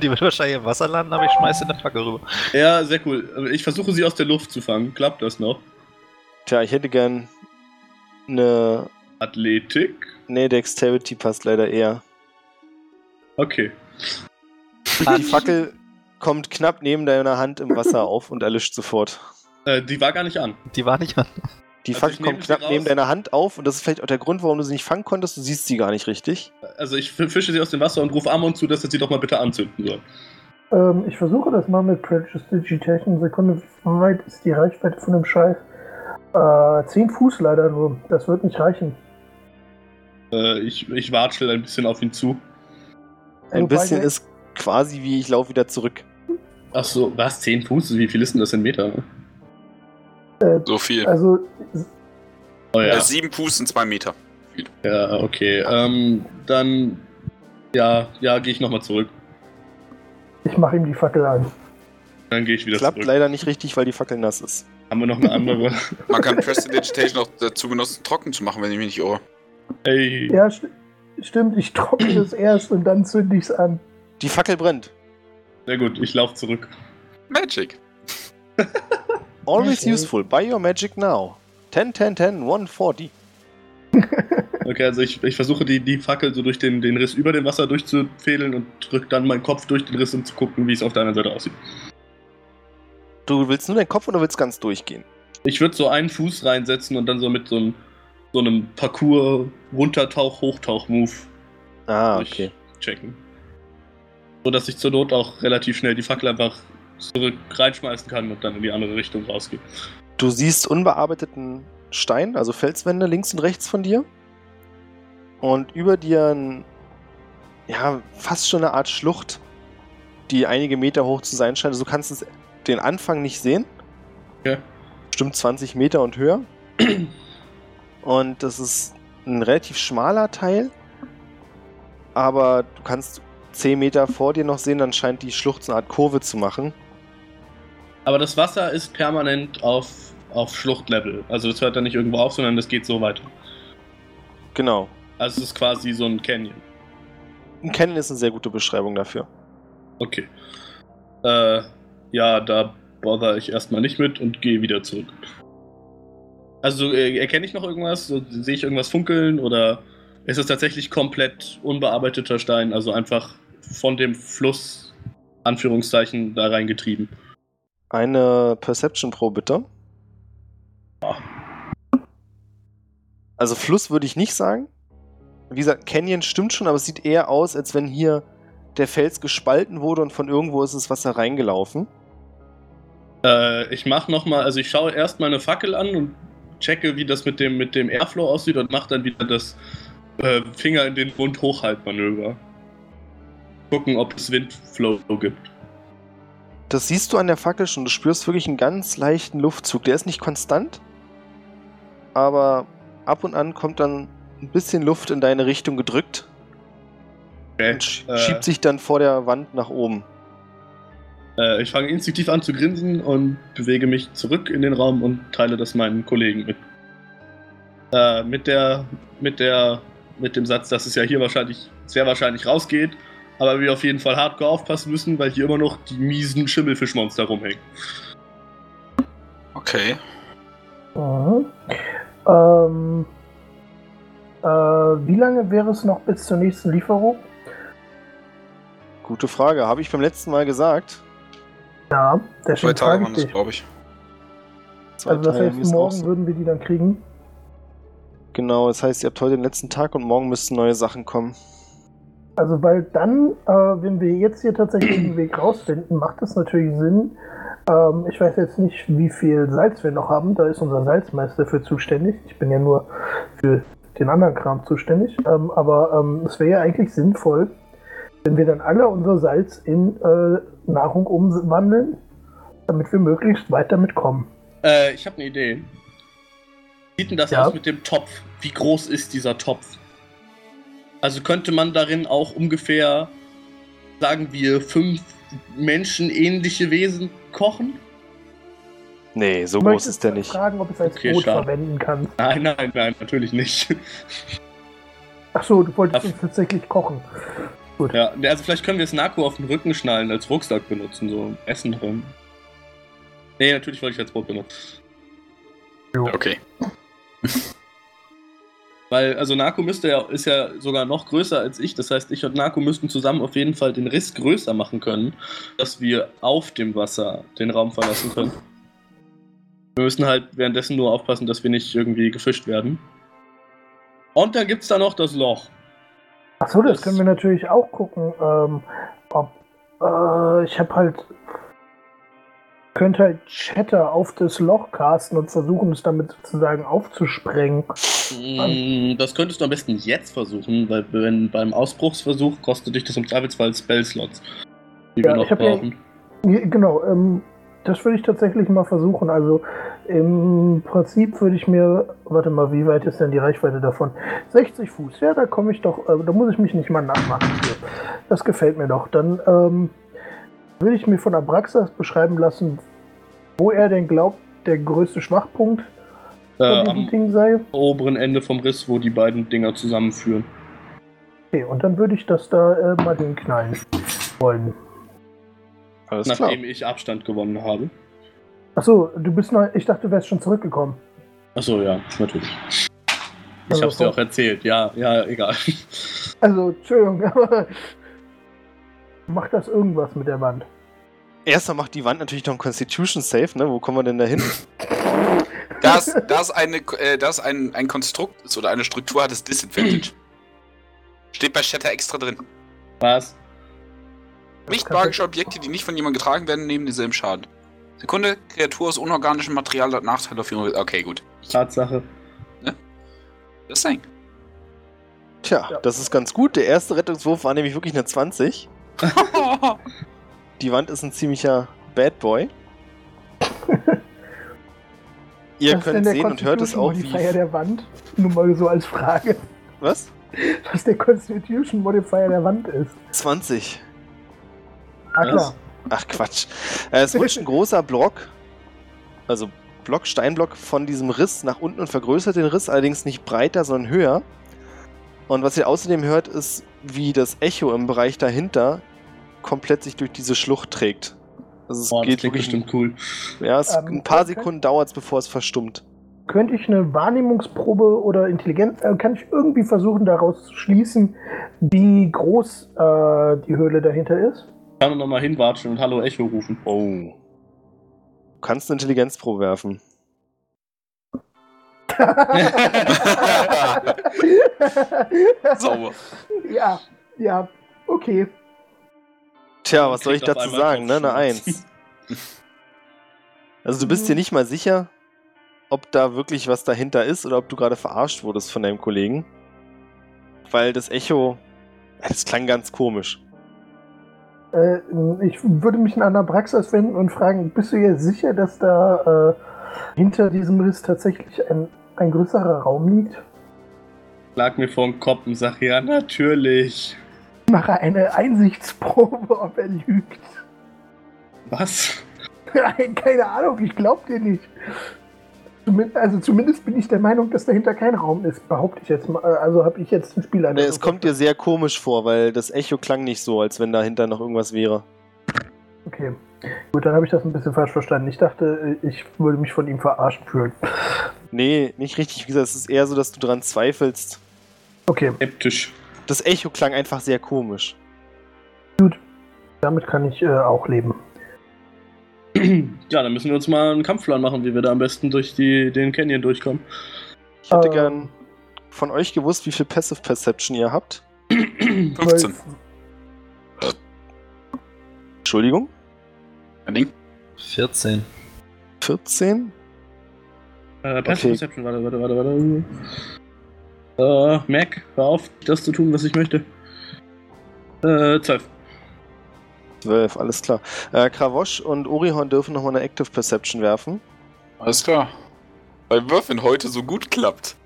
die wird wahrscheinlich im Wasser landen, aber ich schmeiße eine Fackel rüber. Ja, sehr cool. Ich versuche sie aus der Luft zu fangen. Klappt das noch? Tja, ich hätte gern eine. Athletik? Nee, Dexterity passt leider eher. Okay. Die Fackel kommt knapp neben deiner Hand im Wasser auf und erlischt sofort. Äh, die war gar nicht an. Die war nicht an. Die Also Fackel kommt knapp neben deiner Hand auf und das ist vielleicht auch der Grund, warum du sie nicht fangen konntest. Du siehst sie gar nicht richtig. Also ich fische sie aus dem Wasser und rufe Amon zu, dass er sie doch mal bitte anzünden soll. ähm, ich versuche das mal mit Precious Digitation. Sekunde, wie weit ist die Reichweite von dem Scheiß? Äh, 10 Fuß leider nur. Das wird nicht reichen. Äh, ich, ich watschel ein bisschen auf ihn zu. Ein Wobei bisschen ist quasi wie ich laufe wieder zurück. Ach so, was? 10 Fuß? Wie viel ist denn das in Meter? So viel. Also, Oh ja. Äh, sieben Fuß und zwei Meter. Ja, okay. Ähm, dann. Ja, ja, gehe ich nochmal zurück. ich mache ihm die Fackel an. Dann gehe ich wieder Klappt zurück. leider nicht richtig, weil die Fackel nass ist. Haben wir noch eine andere? Man kann Prestidigitation auch dazu benutzen, trocken zu machen, wenn ich mich nicht irre. Ey. Ja, st stimmt, ich trockne es erst und dann zünde ich es an. Die Fackel brennt. Sehr gut, ich laufe zurück. Magic. Always Okay. useful. Buy your magic now. 10, 10, 10, 140. Okay, also ich, ich versuche die, die Fackel so durch den, den Riss über dem Wasser durchzufädeln und drücke dann meinen Kopf durch den Riss, um zu gucken, wie es auf der anderen Seite aussieht. Du willst nur deinen Kopf oder willst ganz durchgehen? Ich würde so einen Fuß reinsetzen und dann so mit so einem, so einem Parcours-Runtertauch-Hochtauch-Move Ah, durch- okay. checken. So dass ich zur Not auch relativ schnell die Fackel einfach zurück reinschmeißen kann und dann in die andere Richtung rausgehe. Du siehst unbearbeiteten Stein, also Felswände links und rechts von dir. Und über dir ein, ja, fast schon eine Art Schlucht, die einige Meter hoch zu sein scheint. Also du kannst es, den Anfang nicht sehen. Okay. Bestimmt 20 Meter und höher. Und das ist ein relativ schmaler Teil. Aber du kannst 10 Meter vor dir noch sehen, dann scheint die Schlucht so eine Art Kurve zu machen. Aber das Wasser ist permanent auf, auf Schluchtlevel. Also das hört dann nicht irgendwo auf, sondern das geht so weiter. Genau. Also es ist quasi so ein Canyon. Ein Canyon ist eine sehr gute Beschreibung dafür. Okay. Äh, ja, da bother ich erstmal nicht mit und gehe wieder zurück. Also äh, erkenne ich noch irgendwas? So, Sehe ich irgendwas funkeln oder ist es tatsächlich komplett unbearbeiteter Stein, also einfach von dem Fluss, Anführungszeichen, da reingetrieben? Eine Perception Pro bitte. Also Fluss würde ich nicht sagen. Wie gesagt, Canyon stimmt schon, aber es sieht eher aus, als wenn hier der Fels gespalten wurde und von irgendwo ist das Wasser reingelaufen. Äh, ich mache nochmal, also ich schaue erstmal eine Fackel an und checke, wie das mit dem, mit dem Airflow aussieht und mache dann wieder das äh, Finger in den Mund hochhaltmanöver. Gucken, ob es Windflow gibt. Das siehst du an der Fackel schon. Du spürst wirklich einen ganz leichten Luftzug. Der ist nicht konstant, aber ab und an kommt dann ein bisschen Luft in deine Richtung gedrückt Okay. und äh, schiebt sich dann vor der Wand nach oben. Äh, ich fange instinktiv an zu grinsen und bewege mich zurück in den Raum und teile das meinen Kollegen mit. Äh, mit der, mit der, mit dem Satz, dass es ja hier wahrscheinlich, sehr wahrscheinlich rausgeht, aber wir auf jeden Fall hardcore aufpassen müssen, weil hier immer noch die miesen Schimmelfischmonster rumhängen. Okay. Mhm. Ähm, äh, wie lange wäre es noch bis zur nächsten Lieferung? Gute Frage. Habe ich beim letzten Mal gesagt? Ja, Zwei deswegen Tage frage waren das, glaube ich. Zwei Also das Tage heißt, morgen so- würden wir die dann kriegen. Genau, das heißt, ihr habt heute den letzten Tag und morgen müssten neue Sachen kommen. Also weil dann, äh, wenn wir jetzt hier tatsächlich den Weg rausfinden, macht es natürlich Sinn, Ähm, ich weiß jetzt nicht, wie viel Salz wir noch haben. Da ist unser Salzmeister für zuständig. Ich bin ja nur für den anderen Kram zuständig. Ähm, aber ähm, es wäre ja eigentlich sinnvoll, wenn wir dann alle unser Salz in äh, Nahrung umwandeln, damit wir möglichst weit damit kommen. Äh, ich habe eine Idee. Wie sieht denn das Ja. aus mit dem Topf? Wie groß ist dieser Topf? Also könnte man darin auch ungefähr, sagen wir, fünf menschenähnliche Wesen kochen? Nee, so groß ist der nicht. fragen, ob es als Okay, Brot schade. verwenden kann. Nein, nein, nein, natürlich nicht. Achso, du wolltest Ach. uns tatsächlich kochen. Ja, also vielleicht können wir es Narko auf den Rücken schnallen, als Rucksack benutzen, so Essen drin. Nee, natürlich wollte ich als Brot benutzen. Okay. Weil, also Narko müsste ja, ist ja sogar noch größer als ich. Das heißt, ich und Narko müssten zusammen auf jeden Fall den Riss größer machen können, dass wir auf dem Wasser den Raum verlassen können. Wir müssen halt währenddessen nur aufpassen, dass wir nicht irgendwie gefischt werden. Und dann gibt's da noch das Loch. Achso, das Das- können wir natürlich auch gucken. Ähm, ob, äh, ich habe halt. Könnte halt Chatter auf das Loch casten und versuchen, es damit sozusagen aufzusprengen. Mm, Das könntest du am besten jetzt versuchen, weil wenn beim Ausbruchsversuch kostet dich das im Zweifelsfall Spellslots, die Ja, wir noch brauchen. Ja, Genau, ähm, das würde ich tatsächlich mal versuchen. Also im Prinzip würde ich mir, warte mal, wie weit ist denn die Reichweite davon? 60 Fuß, ja, da komme ich doch, äh, da muss ich mich nicht mal nachmachen. Hier. Das gefällt mir doch. Dann ähm, würde ich mir von Abraxas beschreiben lassen, wo er denn glaubt, der größte Schwachpunkt Äh, von diesem am Ding sei. oberen Ende vom Riss, wo die beiden Dinger zusammenführen. Okay, und dann würde ich das da äh, mal hinknallen wollen. Alles klar. nachdem ich Abstand gewonnen habe. Achso, du bist neu, ich dachte, du wärst schon zurückgekommen. Achso, ja, natürlich. Ich Also hab's dir auch erzählt, ja, ja, egal. Also, Entschuldigung, aber macht das irgendwas mit der Wand? Erstmal macht die Wand natürlich noch ein Constitution Save, ne? Wo kommen wir denn da hin? Das, das, eine, äh, das ein, ein Konstrukt ist oder eine Struktur hat, ist Disadvantage. Steht bei Shatter extra drin. Was? Nicht magische Objekte, die nicht von jemandem getragen werden, nehmen denselben Schaden. Sekunde, Kreatur aus unorganischem Material hat Nachteil auf ihre. Okay, gut. Tatsache. Das Ding. Tja, Ja. das ist ganz gut. Der erste Rettungswurf war nämlich wirklich eine 20. Die Wand ist ein ziemlicher Bad Boy. Ihr Was könnt sehen und hört es auch Modifier wie. der Wand? Nur mal so als Frage, Was? was der Constitution Modifier der Wand ist. 20. Ah, Was? klar. Ach Quatsch. Äh, es rutscht ein großer Block, also Block, Steinblock von diesem Riss nach unten und vergrößert den Riss, allerdings nicht breiter, sondern höher. Und was ihr außerdem hört, ist, wie das Echo im Bereich dahinter komplett sich durch diese Schlucht trägt. Also es Boah, das geht wirklich bestimmt cool. Ja, es, Ähm, ein paar okay. Sekunden dauert es, bevor es verstummt. Könnte ich eine Wahrnehmungsprobe oder Intelligenz, äh, kann ich irgendwie versuchen, daraus zu schließen, wie groß äh, die Höhle dahinter ist? Kann man nochmal hinwatschen und Hallo Echo rufen. Oh. Du kannst eine Intelligenzprobe werfen. Sauber. ja, ja, okay. Tja, was soll ich dazu sagen, ne? Eine. Eins. Also du bist dir nicht mal sicher, ob da wirklich was dahinter ist oder ob du gerade verarscht wurdest von deinem Kollegen. Weil das Echo, das klang ganz komisch. Äh, ich würde mich an Abraxas wenden und fragen, bist du dir sicher, dass da äh, hinter diesem Riss tatsächlich ein, ein größerer Raum liegt? Lag mir vor den Kopf und sag, ja, natürlich. Mache eine Einsichtsprobe, ob er lügt. Was? Keine Ahnung, ich glaub dir nicht. Also zumindest bin ich der Meinung, dass dahinter kein Raum ist, behaupte ich jetzt mal. Also habe ich jetzt ein Spiel Ne, es kommt dir sehr komisch vor, weil das Echo klang nicht so, als wenn dahinter noch irgendwas wäre. Okay. Gut, dann habe ich das ein bisschen falsch verstanden. Ich dachte, ich würde mich von ihm verarscht fühlen. Nee, nicht richtig. Wie gesagt, es ist eher so, dass du dran zweifelst. Okay, Skeptisch. Das Echo klang einfach sehr komisch. damit kann ich äh, auch leben. Ja, dann müssen wir uns mal einen Kampfplan machen, wie wir da am besten durch die, den Canyon durchkommen. Ich hätte Ähm. gern von euch gewusst, wie viel Passive Perception ihr habt. 15. Zwölf. Entschuldigung? Ein Ding. 14. 14? Äh, Passive Okay. Perception, warte, warte, warte, warte. Äh, Mac, hör auf, das zu tun, was ich möchte. Äh, 12. 12, alles klar. Äh, Kravosch und Orihorn dürfen nochmal eine Active Perception werfen. Alles klar. Weil Würfeln heute so gut klappt.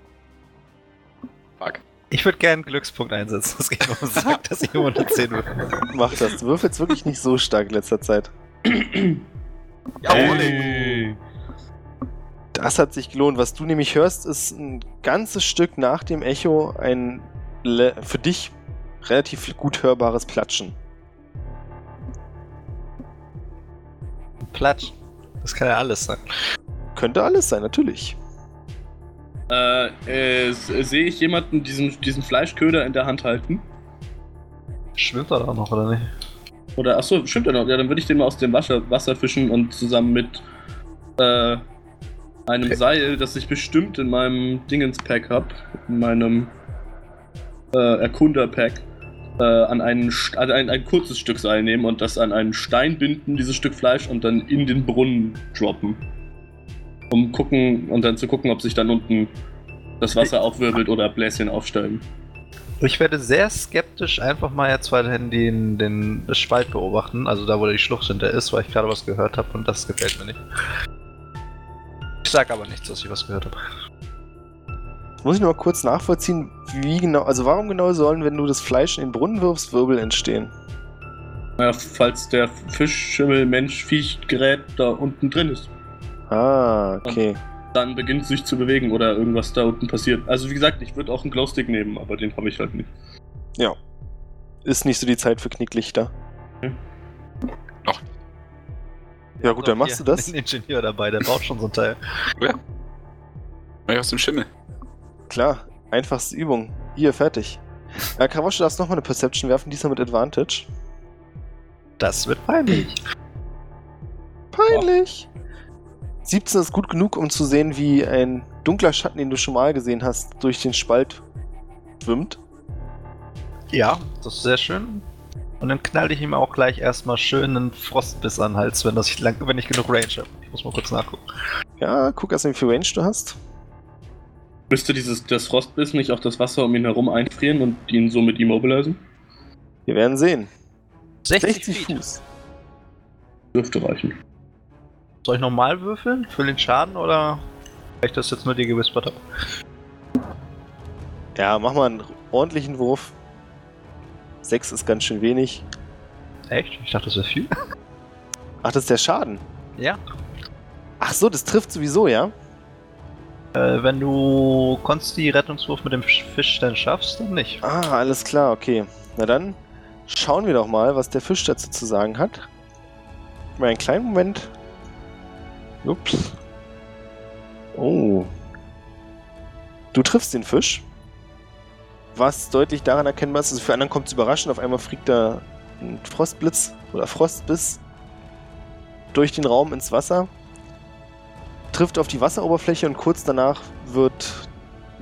Fuck. Ich würde gerne einen Glückspunkt einsetzen. Das geht um sagt, dass ich nur unter 10 würfel. Mach das. Du würfelst wirklich nicht so stark in letzter Zeit. Jawohl. Das hat sich gelohnt. Was du nämlich hörst, ist ein ganzes Stück nach dem Echo ein le- für dich relativ gut hörbares Platschen. Platsch. Das kann ja alles sein. Könnte alles sein, natürlich. Äh, äh, sehe ich jemanden diesen, diesen Fleischköder in der Hand halten? Schwimmt er da noch, oder nicht? Oder, achso, stimmt ja noch. Ja, dann würde ich den mal aus dem Wasser, Wasser fischen und zusammen mit äh, einem Seil, das ich bestimmt in meinem Dingens-Pack habe, in meinem äh, Erkunder-Pack, äh, an, einen, an ein, ein kurzes Stück Seil nehmen und das an einen Stein binden, dieses Stück Fleisch, und dann in den Brunnen droppen. Um gucken und dann zu gucken, ob sich dann unten das Wasser aufwirbelt oder Bläschen aufsteigen. Ich werde sehr skeptisch einfach mal jetzt weiterhin den, den Spalt beobachten, also da, wo die Schlucht hinter ist, weil ich gerade was gehört habe und das gefällt mir nicht. Ich sag aber nichts, dass ich was gehört habe. Muss ich nur mal kurz nachvollziehen, wie genau, also warum genau sollen, wenn du das Fleisch in den Brunnen wirfst, Wirbel entstehen? Ja, falls der Fisch, Schimmel, Mensch, Viech, Gerät da unten drin ist. Ah, okay. dann beginnt es sich zu bewegen oder irgendwas da unten passiert. Also wie gesagt, ich würde auch einen Glowstick nehmen, aber den habe ich halt nicht. Ja. Ist nicht so die Zeit für Knicklichter. Hm. Noch. Ja gut, dann machst du das. Ein Ingenieur dabei, der baut schon so ein Teil. Mach ich aus dem Schimmel. Klar, einfachste Übung. Hier, fertig. Äh, Kawasch, du darfst nochmal eine Perception werfen, diesmal mit Advantage. Das wird peinlich. Peinlich! 17 ist gut genug, um zu sehen, wie ein dunkler Schatten, den du schon mal gesehen hast, durch den Spalt schwimmt. Ja, das ist sehr schön. Und dann knall ich ihm auch gleich erstmal schön einen Frostbiss an den Hals, wenn, das ich lang, wenn ich genug Range habe. Ich muss mal kurz nachgucken. Ja, guck erst wie viel Range du hast. Müsste dieses das Frostbiss nicht auch das Wasser um ihn herum einfrieren und ihn somit immobilisieren? Wir werden sehen. 60, 60 Feet. Fuß. Dürfte reichen. Soll ich nochmal würfeln für den Schaden oder weil ich das jetzt nur dir gewispert habe? Ja, mach mal einen ordentlichen Wurf. 6 ist ganz schön wenig. Echt? Ich dachte, das wäre viel. Ach, das ist der Schaden. Ja. Ach so, das trifft sowieso, ja? Äh, wenn du Konsti Rettungswurf mit dem Fisch dann schaffst, dann nicht. Ah, alles klar, okay. Na dann schauen wir doch mal, was der Fisch dazu zu sagen hat. Mal einen kleinen Moment. Ups. Oh. Du triffst den Fisch. Was deutlich daran erkennbar ist, also für anderen kommt es überraschend, auf einmal fliegt da ein Frostblitz oder Frostbiss durch den Raum ins Wasser, trifft auf die Wasseroberfläche und kurz danach wird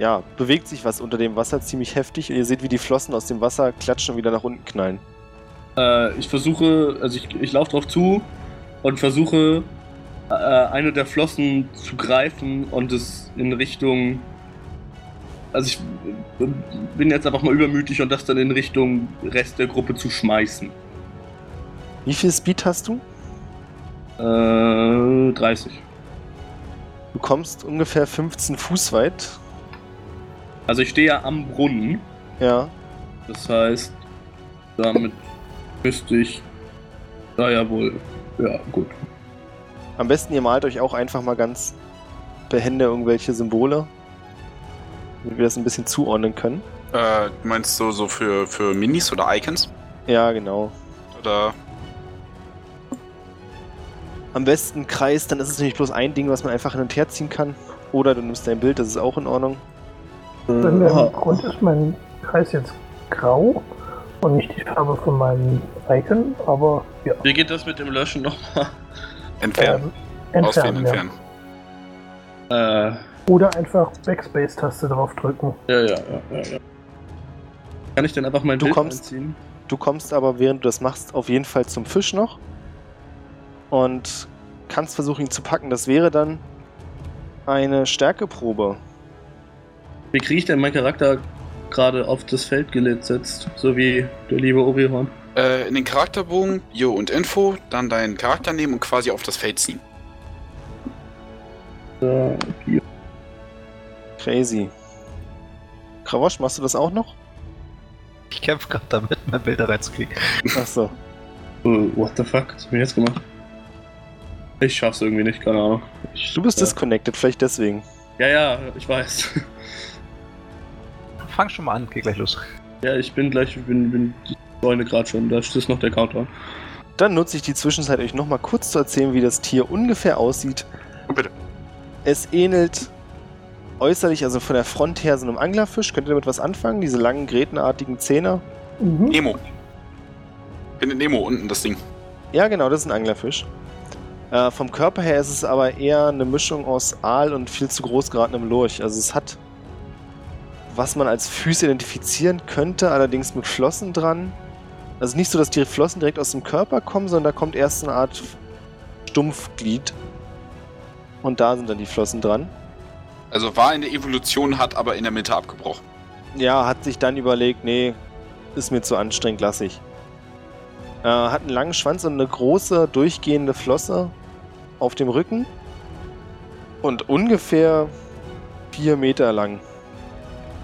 ja, bewegt sich was unter dem Wasser ziemlich heftig und ihr seht, wie die Flossen aus dem Wasser klatschen und wieder nach unten knallen. Äh, ich versuche, also ich, ich laufe drauf zu und versuche äh, eine der Flossen zu greifen und es in Richtung. Also ich äh, bin jetzt einfach mal übermütig und das dann in Richtung Rest der Gruppe zu schmeißen. Wie viel Speed hast du? Äh, 30. Du kommst ungefähr 15 Fuß weit. Also ich stehe ja am Brunnen. Ja. Das heißt, damit müsste ich. Naja, wohl. Ja, gut. Am besten ihr malt euch auch einfach mal ganz behende irgendwelche Symbole, damit wir das ein bisschen zuordnen können. Äh, du meinst so, so für, für Minis oder Icons? Ja, genau. Oder. Am besten Kreis, dann ist es nämlich bloß ein Ding, was man einfach hin und her ziehen kann. Oder du nimmst dein Bild, das ist auch in Ordnung. Im Aha. Grund ist mein Kreis jetzt grau und nicht die Farbe von meinem Icon, aber ja. Wie geht das mit dem Löschen nochmal? Entfernen. Ähm, Auswählen, entfernen, ja. entfernen. Äh, Oder einfach Backspace-Taste draufdrücken. ja, ja, ja, ja, ja. Kann ich denn einfach mein Du Bild kommst- einziehen? Du kommst aber, während du das machst, auf jeden Fall zum Fisch noch. Und kannst versuchen, ihn zu packen. Das wäre dann eine Stärkeprobe. Wie kriege ich denn meinen Charakter gerade auf das Feld gesetzt? So wie der liebe Orihorn. Äh, in den Charakterbogen, Bio und Info, dann deinen Charakter nehmen und quasi auf das Feld ziehen. Äh, hier. Crazy. Kravosch, machst du das auch noch? Ich kämpfe gerade damit, mein Bild da reinzukriegen. Achso. Äh, what the fuck? Was hab ich jetzt gemacht? Ich schaff's irgendwie nicht, keine Ahnung. Ich, Du bist ja. disconnected, vielleicht deswegen. Ja, ja, ich weiß. Fang schon mal an, geh gleich los. ja, ich bin gleich, ich bin, bin die Säule gerade schon, da ist noch der Countdown. Dann nutze ich die Zwischenzeit, euch nochmal kurz zu erzählen, wie das Tier ungefähr aussieht. Oh, bitte. Es ähnelt äußerlich, also von der Front her, so einem Anglerfisch. Könnt ihr damit was anfangen? Diese langen, grätenartigen Zähne? Mhm. Nemo. Findet Nemo unten das Ding. Ja, genau, das ist ein Anglerfisch. Äh, vom Körper her ist es aber eher eine Mischung aus Aal und viel zu groß geratenem Lurch. Also es hat, was man als Füße identifizieren könnte, allerdings mit Flossen dran. Also nicht so, dass die Flossen direkt aus dem Körper kommen, sondern da kommt erst eine Art Stumpfglied. Und da sind dann die Flossen dran. Also war in der Evolution, hat aber in der Mitte abgebrochen. Ja, hat sich dann überlegt, nee, ist mir zu anstrengend, lass ich. Äh, hat einen langen Schwanz und eine große, durchgehende Flosse auf dem Rücken. Und ungefähr vier Meter lang.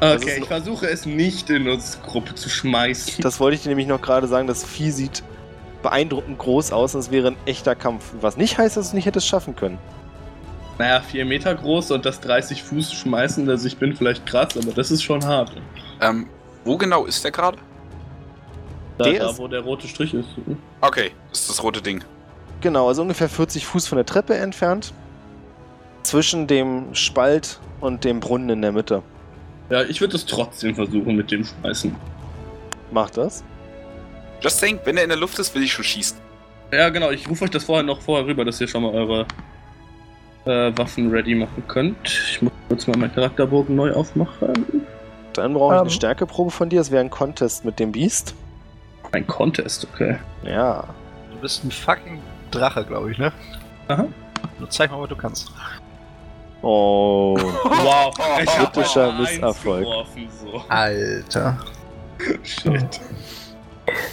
Okay, ich versuche es nicht in unsere Gruppe zu schmeißen. Das wollte ich dir nämlich noch gerade sagen, das Vieh sieht beeindruckend groß aus und es wäre ein echter Kampf. Was nicht heißt, dass du es nicht hättest schaffen können. Naja, vier Meter groß und das 30 Fuß schmeißen, also ich bin vielleicht krass, aber das ist schon hart. Ähm, wo genau ist der gerade? Da, Der da ist- wo der rote Strich ist. Okay, das ist das rote Ding. Genau, also ungefähr 40 Fuß von der Treppe entfernt. Zwischen dem Spalt und dem Brunnen in der Mitte. Ja, ich würde es trotzdem versuchen mit dem Schmeißen. Macht das? Just saying, wenn er in der Luft ist, will ich schon schießen. Ja, genau, ich rufe euch das vorher noch vorher rüber, dass ihr schon mal eure äh, Waffen ready machen könnt. Ich muss kurz mal meinen Charakterbogen neu aufmachen. Dann brauche ich eine Ähm. Stärkeprobe von dir. Es wäre ein Contest mit dem Biest. Ein Contest, okay. Ja. Du bist ein fucking Drache, glaube ich, ne? Aha. Nur zeig mal, was du kannst. Oh. Wow, ich hab Kritischer Misserfolg. geworfen, so. Alter. Shit.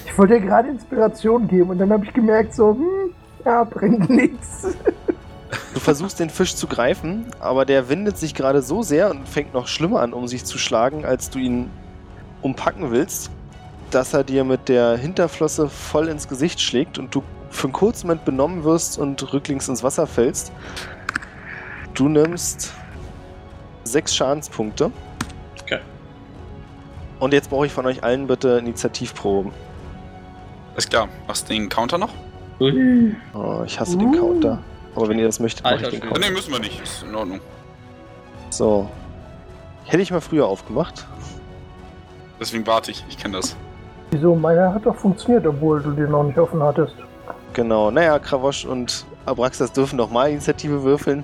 Ich wollte dir gerade Inspiration geben und dann habe ich gemerkt, so, hm, ja, bringt nichts. Du versuchst den Fisch zu greifen, aber der windet sich gerade so sehr und fängt noch schlimmer an, um sich zu schlagen, als du ihn umpacken willst, dass er dir mit der Hinterflosse voll ins Gesicht schlägt und du für einen kurzen Moment benommen wirst und rücklings ins Wasser fällst. Du nimmst sechs Schadenspunkte. Okay. Und jetzt brauche ich von euch allen bitte Initiativproben. Ist klar. Machst du den Counter noch? Ui. Oh, ich hasse den Uh. Counter. Aber wenn ihr das möchtet, mache ich den. Counter. Ne, müssen wir nicht. Ist in Ordnung. So. Hätte ich mal früher aufgemacht. Deswegen warte ich. Ich kenne das. Wieso? Meiner hat doch funktioniert, obwohl du den noch nicht offen hattest. Genau. Naja, Kravosch und Abraxas dürfen noch mal Initiative würfeln.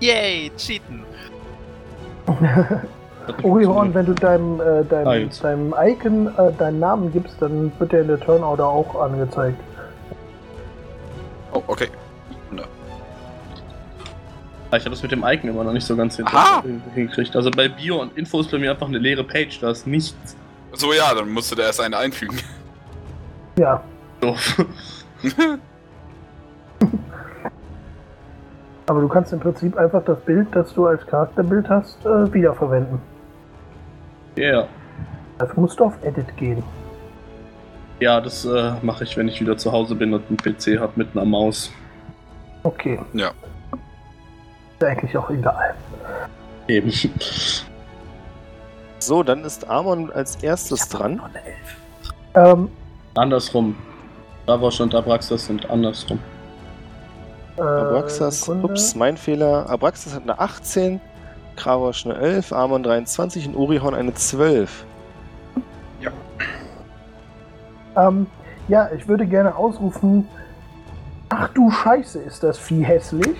Yay, cheaten. Orihorn, wenn du deinem, äh, deinem, Ah, jetzt. deinem Icon äh, deinen Namen gibst, dann wird der in der Turnorder auch angezeigt. Oh, okay. Ich habe das mit dem Icon immer noch nicht so ganz hingekriegt. Also bei Bio und Info ist bei mir einfach eine leere Page, da ist nichts. So, ja, dann musst du da erst eine einfügen. Ja. Doof. Aber du kannst im Prinzip einfach das Bild, das du als Charakterbild hast, äh, wiederverwenden. Ja. Dafür musst du auf Edit gehen. Ja, das äh, mache ich, wenn ich wieder zu Hause bin und einen PC habe mit einer Maus. Okay. Ja. Ist eigentlich auch egal. Eben. So, dann ist Amon als erstes dran. Ähm, andersrum. Davos und Abraxas sind andersrum. äh, Abraxas, Sekunde. ups, mein Fehler. Abraxas hat eine 18, Kravosch eine 11, Amon 23 und Orihorn eine 12. Ähm, ja, ich würde gerne ausrufen. Ach du Scheiße, ist das Vieh hässlich.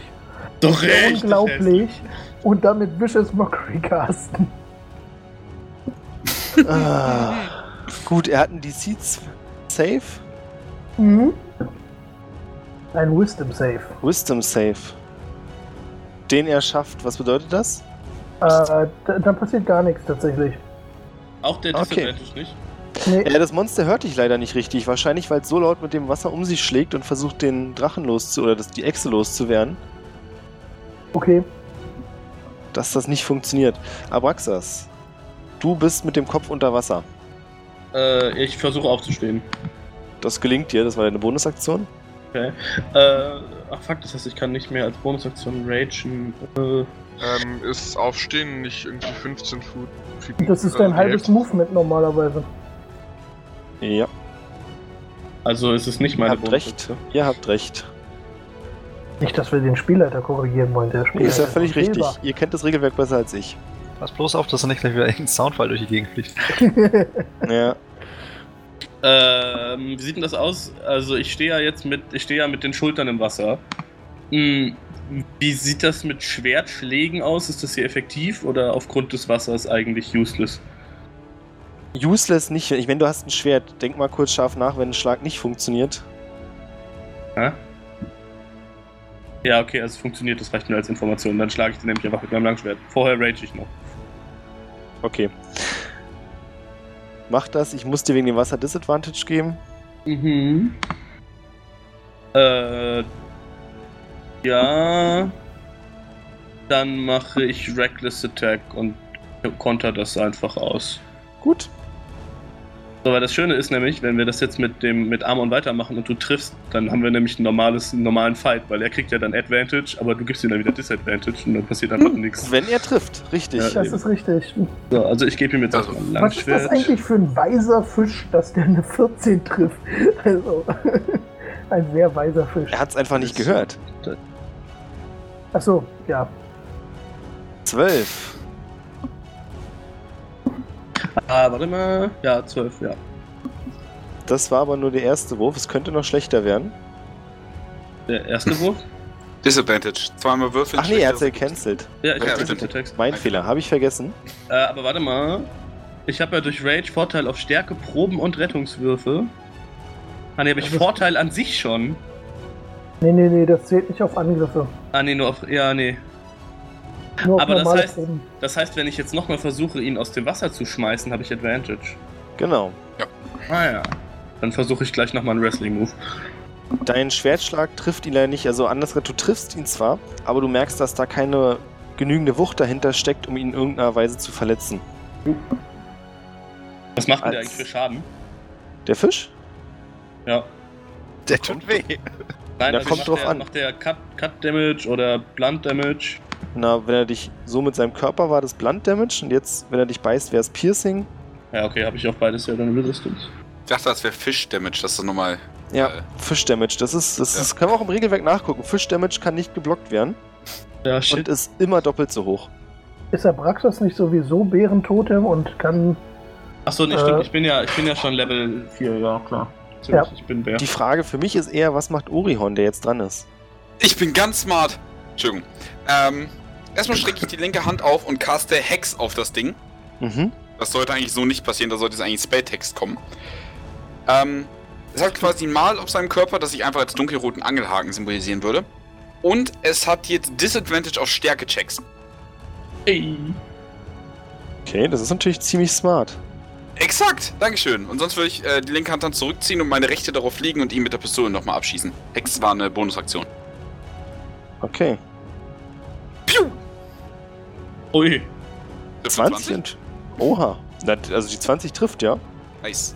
Doch Ja, unglaublich. Und damit Vicious Mockery casten. ah, gut, er hat einen DC Save. Mhm. Ein Wisdom Save. Wisdom Save. Den er schafft. Was bedeutet das? Äh, da, dann passiert gar nichts tatsächlich. Auch der Okay. Disadvantage nicht. Nee, Ja, das Monster hört dich leider nicht richtig. Wahrscheinlich, weil es so laut mit dem Wasser um sich schlägt und versucht, den Drachen loszu oder das, die Echse loszuwerden, okay. dass das nicht funktioniert. Abraxas, du bist mit dem Kopf unter Wasser. Äh, ich versuche aufzustehen. Das gelingt dir, das war deine Bonusaktion. Okay. Äh, ach fuck, das heißt, ich kann nicht mehr als Bonusaktion ragen. Äh, Ähm, ist Aufstehen nicht irgendwie 15 Foot? Das ist äh, dein die halbes Hälfte? Movement normalerweise. Ja, also ist es nicht ihr meine habt recht. Ihr habt recht. Nicht, dass wir den Spielleiter korrigieren wollen. Der Spielleiter ist ja völlig richtig. fehlbar. Ihr kennt das Regelwerk besser als ich. Pass bloß auf, dass er nicht gleich wieder irgendein Soundfall durch die Gegend fliegt. Ja, Ähm, wie sieht denn das aus? Also ich stehe ja jetzt mit, ich stehe ja mit den Schultern im Wasser. Hm, wie sieht das mit Schwertschlägen aus? Ist das hier effektiv oder aufgrund des Wassers eigentlich useless? useless nicht. Ich meine, du hast ein Schwert. Denk mal kurz scharf nach, wenn ein Schlag nicht funktioniert. Hä? Ja, okay, also es funktioniert, das reicht mir als Information. Dann schlage ich den nämlich einfach mit meinem Langschwert. Vorher rage ich noch. Okay. Mach das. Ich muss dir wegen dem Wasser Disadvantage geben. Mhm. Äh. Ja. Dann mache ich Reckless Attack und konter das einfach aus. Gut. So, weil das Schöne ist nämlich, wenn wir das jetzt mit dem mit Amon weitermachen und du triffst, dann haben wir nämlich ein normales, einen normalen Fight, weil er kriegt ja dann Advantage, aber du gibst ihm dann wieder Disadvantage und dann passiert einfach nichts. Wenn er trifft. Richtig. Ja, Das ist richtig. So, also ich gebe ihm jetzt Also, erstmal ein Was ist das Langschwert. eigentlich für ein weiser Fisch, dass der eine 14 trifft? Also, ein sehr weiser Fisch. Er hat es einfach nicht gehört. Achso, ja. Zwölf. Ah, warte mal. Ja, 12, ja. Das war aber nur der erste Wurf. Es könnte noch schlechter werden. Der erste Wurf? Disadvantage. Zweimal würfeln. Ach nee, er hat schlechter ja gecancelt. Ja, ich Ja, den Text. Mein Fehler. Habe ich vergessen. Äh, aber warte mal. Ich habe ja durch Rage Vorteil auf Stärke, Proben und Rettungswürfe. Ah, ne, habe ich Vorteil an sich schon. Nee, nee, nee, das zählt nicht auf Angriffe. Ah, ne, nur auf. Ja, nee. Nur Aber das heißt-. Das heißt, wenn ich jetzt nochmal versuche, ihn aus dem Wasser zu schmeißen, habe ich Advantage. Genau. Ah ja. Dann versuche ich gleich nochmal einen Wrestling-Move. Dein Schwertschlag trifft ihn leider nicht. Also anders gesagt, du triffst ihn zwar, aber du merkst, dass da keine genügende Wucht dahinter steckt, um ihn in irgendeiner Weise zu verletzen. Was macht denn der eigentlich für Schaden? Der Fisch? Ja. Der tut weh. Nein, Da also kommt macht drauf der, an. Macht der Cut, Cut Damage oder Blunt Damage? Na, wenn er dich so mit seinem Körper war, das Blunt Damage. Und jetzt, wenn er dich beißt, wäre es Piercing. Ja, okay, habe ich auf beides ja dann Resistance. Ich dachte, das wäre Fish-Damage, das ist nochmal. Ja, Äh. Fisch Damage. Das ist, das Ja. ist, können wir auch im Regelwerk nachgucken. Fisch Damage kann nicht geblockt werden Ja, shit. und ist immer doppelt so hoch. Ist Abraxas nicht sowieso Bärentotem und kann. Achso, nee, Äh. stimmt. Ich bin ja, ich bin ja schon Level 4, ja, klar. Ja. Ich bin Bär. Die Frage für mich ist eher, was macht Orihon, der jetzt dran ist? Ich bin ganz smart. Entschuldigung. Ähm, erstmal strecke ich die linke Hand auf und caste Hex auf das Ding. Mhm. Das sollte eigentlich so nicht passieren, da sollte es eigentlich Spelltext kommen. Ähm, es hat quasi ein Mal auf seinem Körper, das ich einfach als dunkelroten Angelhaken symbolisieren würde. Und es hat jetzt Disadvantage auf Stärke-Checks. Ey. Okay, das ist natürlich ziemlich smart. Exakt, Dankeschön. Und sonst würde ich äh, die linke Hand dann zurückziehen und meine rechte darauf liegen und ihn mit der Pistole nochmal abschießen. Hex war eine Bonusaktion. Okay. Piu! Ui. Trifft 20 und. Oha. Na, Also die 20 trifft, ja. Nice.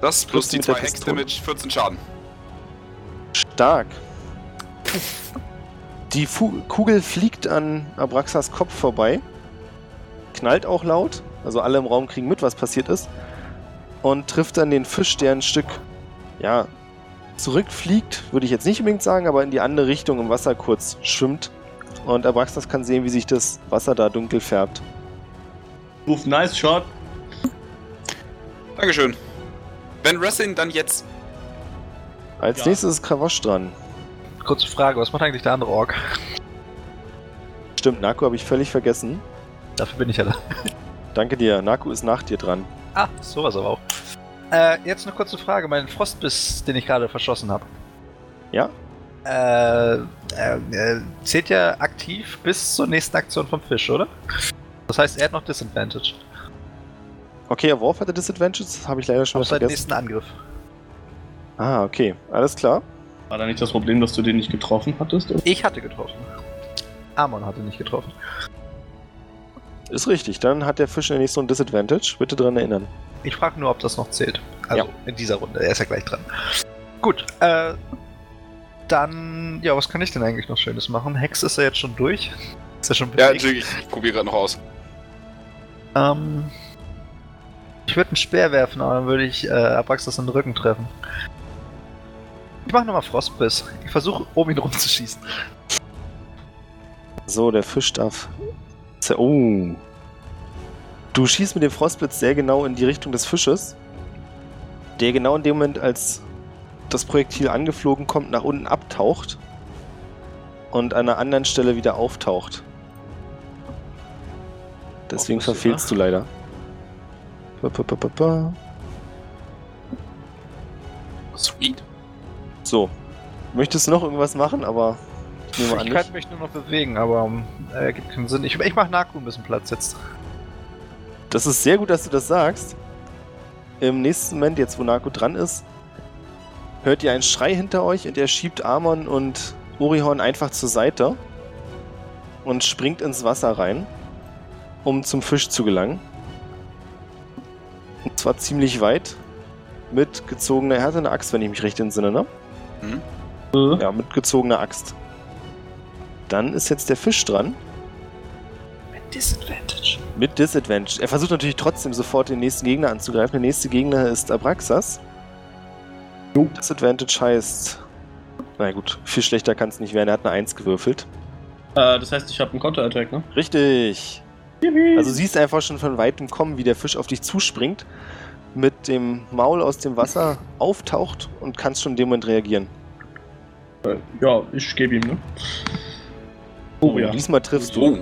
Das plus Plus die mit der 2 Pistole. Hex-Damage, 14 Schaden. Stark. Die Fu Kugel fliegt an Abraxas Kopf vorbei. Knallt auch laut. Also alle im Raum kriegen mit, was passiert ist. Und trifft dann den Fisch, der ein Stück, ja, zurückfliegt, würde ich jetzt nicht unbedingt sagen, aber in die andere Richtung im Wasser kurz schwimmt. Und Abraxas kann sehen, wie sich das Wasser da dunkel färbt. Move, nice shot. Dankeschön. Wenn Wrestling dann jetzt. Als Ja. nächstes ist Kravosch dran. Kurze Frage, was macht eigentlich der andere Ork? Stimmt, Naku habe ich völlig vergessen. Dafür bin ich ja da. Danke dir. Naku ist nach dir dran. Ah, sowas aber auch. Äh, jetzt eine kurze Frage. Mein Frostbiss, den ich gerade verschossen habe. Ja? Äh, äh, äh, zählt ja aktiv bis zur nächsten Aktion vom Fisch, oder? Das heißt, er hat noch Disadvantage. Okay, der Wurf hatte Disadvantages, habe ich leider schon Auf seinen vergessen. nächsten Angriff. Ah, okay, alles klar. War da nicht das Problem, dass du den nicht getroffen hattest? oder? Ich hatte getroffen. Amon hatte nicht getroffen. Ist richtig, dann hat der Fisch in der nächsten Runde Disadvantage. Bitte dran erinnern. Ich frage nur, ob das noch zählt. Also Ja. in dieser Runde. Er ist ja gleich dran. Gut, äh, dann, ja, was kann ich denn eigentlich noch Schönes machen? Hex ist ja jetzt schon durch. Ist ja schon Ja, bewegt. natürlich, ich probiere gerade noch aus. Ähm, ich würde einen Speer werfen, aber dann würde ich äh, Abraxas in den Rücken treffen. Ich mache nochmal Frostbiss. Ich versuche, um ihn rumzuschießen. So, der Fisch darf. Oh. Du schießt mit dem Frostblitz sehr genau in die Richtung des Fisches, der genau in dem Moment, als das Projektil angeflogen kommt, nach unten abtaucht und an einer anderen Stelle wieder auftaucht. Deswegen Auch was, verfehlst du leider. Ba, ba, ba, ba, ba. Sweet. So. Möchtest du noch irgendwas machen, aber ich nehme an Ich kann mich nur noch bewegen, aber ähm, äh, gibt keinen Sinn. Ich, ich mache Naku ein bisschen Platz jetzt. Das ist sehr gut, dass du das sagst. Im nächsten Moment, jetzt wo Narko dran ist, hört ihr einen Schrei hinter euch und er schiebt Amon und Orihorn einfach zur Seite und springt ins Wasser rein, um zum Fisch zu gelangen. Und zwar ziemlich weit. Mit gezogener, er hatte eine Axt, wenn ich mich recht entsinne, ne? Äh, Ja, mit gezogener Axt. Dann ist jetzt der Fisch dran. Mit Disadvantage. Mit Disadvantage. Er versucht natürlich trotzdem sofort den nächsten Gegner anzugreifen. Der nächste Gegner ist Abraxas. Disadvantage heißt. Na gut, viel schlechter kann es nicht werden. Er hat eine 1 gewürfelt. äh, das heißt, ich habe einen Counter-Attack, ne? Richtig. Also du siehst einfach schon von weitem kommen, wie der Fisch auf dich zuspringt, mit dem Maul aus dem Wasser auftaucht und kannst schon in dem Moment reagieren. Äh, ja, ich gebe ihm, ne? Oh ja. Diesmal triffst du. Oh,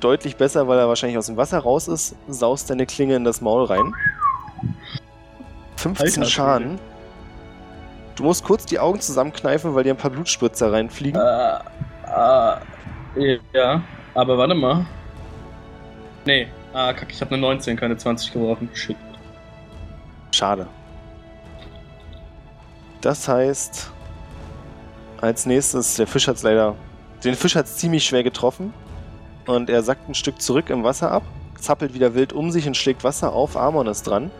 Deutlich besser, weil er wahrscheinlich aus dem Wasser raus ist. Saust deine Klinge in das Maul rein. 15 Alter, Schaden. Du musst kurz die Augen zusammenkneifen, weil dir ein paar Blutspritzer reinfliegen. Äh, äh, ja, aber warte mal. Nee, ah, kack, ich habe eine 19, keine 20 geworfen. Shit. Schade. Das heißt, als nächstes, der Fisch hat's leider. Den Fisch hat's ziemlich schwer getroffen. Und er sackt ein Stück zurück im Wasser ab, zappelt wieder wild um sich und schlägt Wasser auf. Amon ist dran.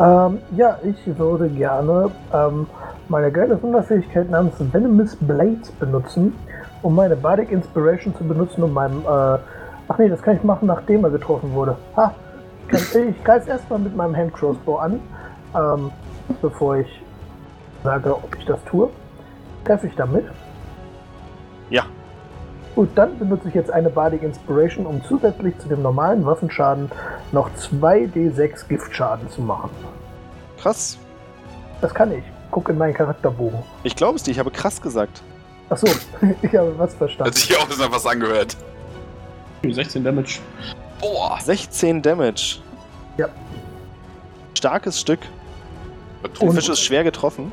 Ähm, ja, ich würde gerne ähm, meine geile Sonderfähigkeit namens Venomous Blades benutzen, um meine Bardic Inspiration zu benutzen, um meinem. Äh, ach nee, das kann ich machen, nachdem er getroffen wurde. Ha! Kann, ich greife erstmal mit meinem Hand Crossbow an, ähm, bevor ich sage, ob ich das tue. Treffe ich damit? Ja. Gut, dann benutze ich jetzt eine Bardic Inspiration, um zusätzlich zu dem normalen Waffenschaden noch 2d6 Giftschaden zu machen. Krass. Das kann ich. Guck in meinen Charakterbogen. Ich glaube es dir, ich habe krass gesagt. Achso, ich habe was verstanden. hat sich auch noch was angehört. 16 Damage. Boah. 16 Damage. Ja. Starkes Stück. Der Fisch ist schwer getroffen.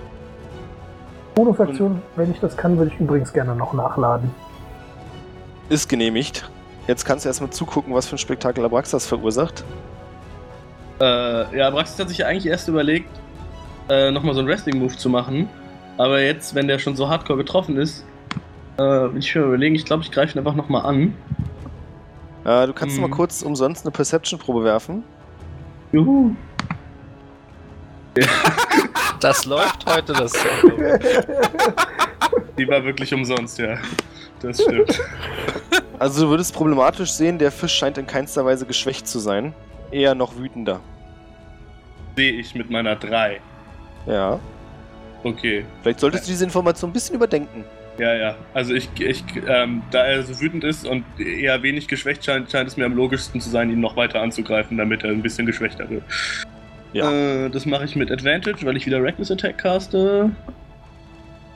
Bonusaktion, wenn ich das kann, würde ich übrigens gerne noch nachladen. Ist genehmigt. Jetzt kannst du erstmal zugucken, was für ein Spektakel Abraxas verursacht. Äh, ja, Braxis hat sich ja eigentlich erst überlegt, äh, nochmal so einen Wrestling-Move zu machen. Aber jetzt, wenn der schon so hardcore getroffen ist, äh, will ich mir überlegen, ich glaube, ich greife ihn einfach nochmal an. Äh, du kannst Mhm. mal kurz umsonst eine Perception-Probe werfen. Juhu. Das läuft heute, das. Die war wirklich umsonst, ja. Das stimmt. Also du würdest problematisch sehen, der Fisch scheint in keinster Weise geschwächt zu sein. Eher noch wütender. Sehe ich mit meiner 3. Ja. Okay. Vielleicht solltest du diese Information ein bisschen überdenken. Ja, ja. Also ich, ich ähm, da er so wütend ist und eher wenig geschwächt scheint, scheint es mir am logischsten zu sein, ihn noch weiter anzugreifen, damit er ein bisschen geschwächter wird. Ja. Äh, das mache ich mit Advantage, weil ich wieder Reckless Attack caste.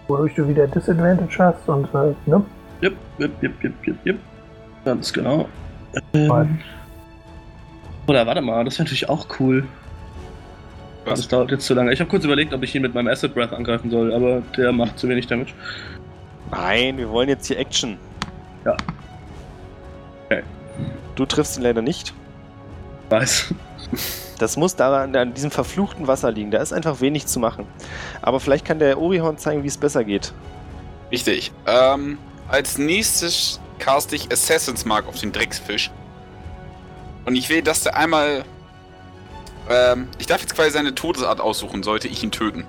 Wodurch du wieder Disadvantage hast und, äh, ne? Jep, jep, jep, jep, jep, jep. Ganz genau. Ähm, oder warte mal, das wäre natürlich auch cool. Was? Das dauert jetzt zu lange. Ich habe kurz überlegt, ob ich ihn mit meinem Acid Breath angreifen soll, aber der macht zu wenig Damage. Nein, wir wollen jetzt hier Action. Ja. Okay. Du triffst ihn leider nicht. Weiß. Das muss daran, an diesem verfluchten Wasser liegen. Da ist einfach wenig zu machen. Aber vielleicht kann der Orihorn zeigen, wie es besser geht. Richtig. Ähm, als nächstes cast ich Assassin's Mark auf den Drecksfisch. Und ich will, dass der einmal. Ähm, ich darf jetzt quasi seine Todesart aussuchen, sollte ich ihn töten.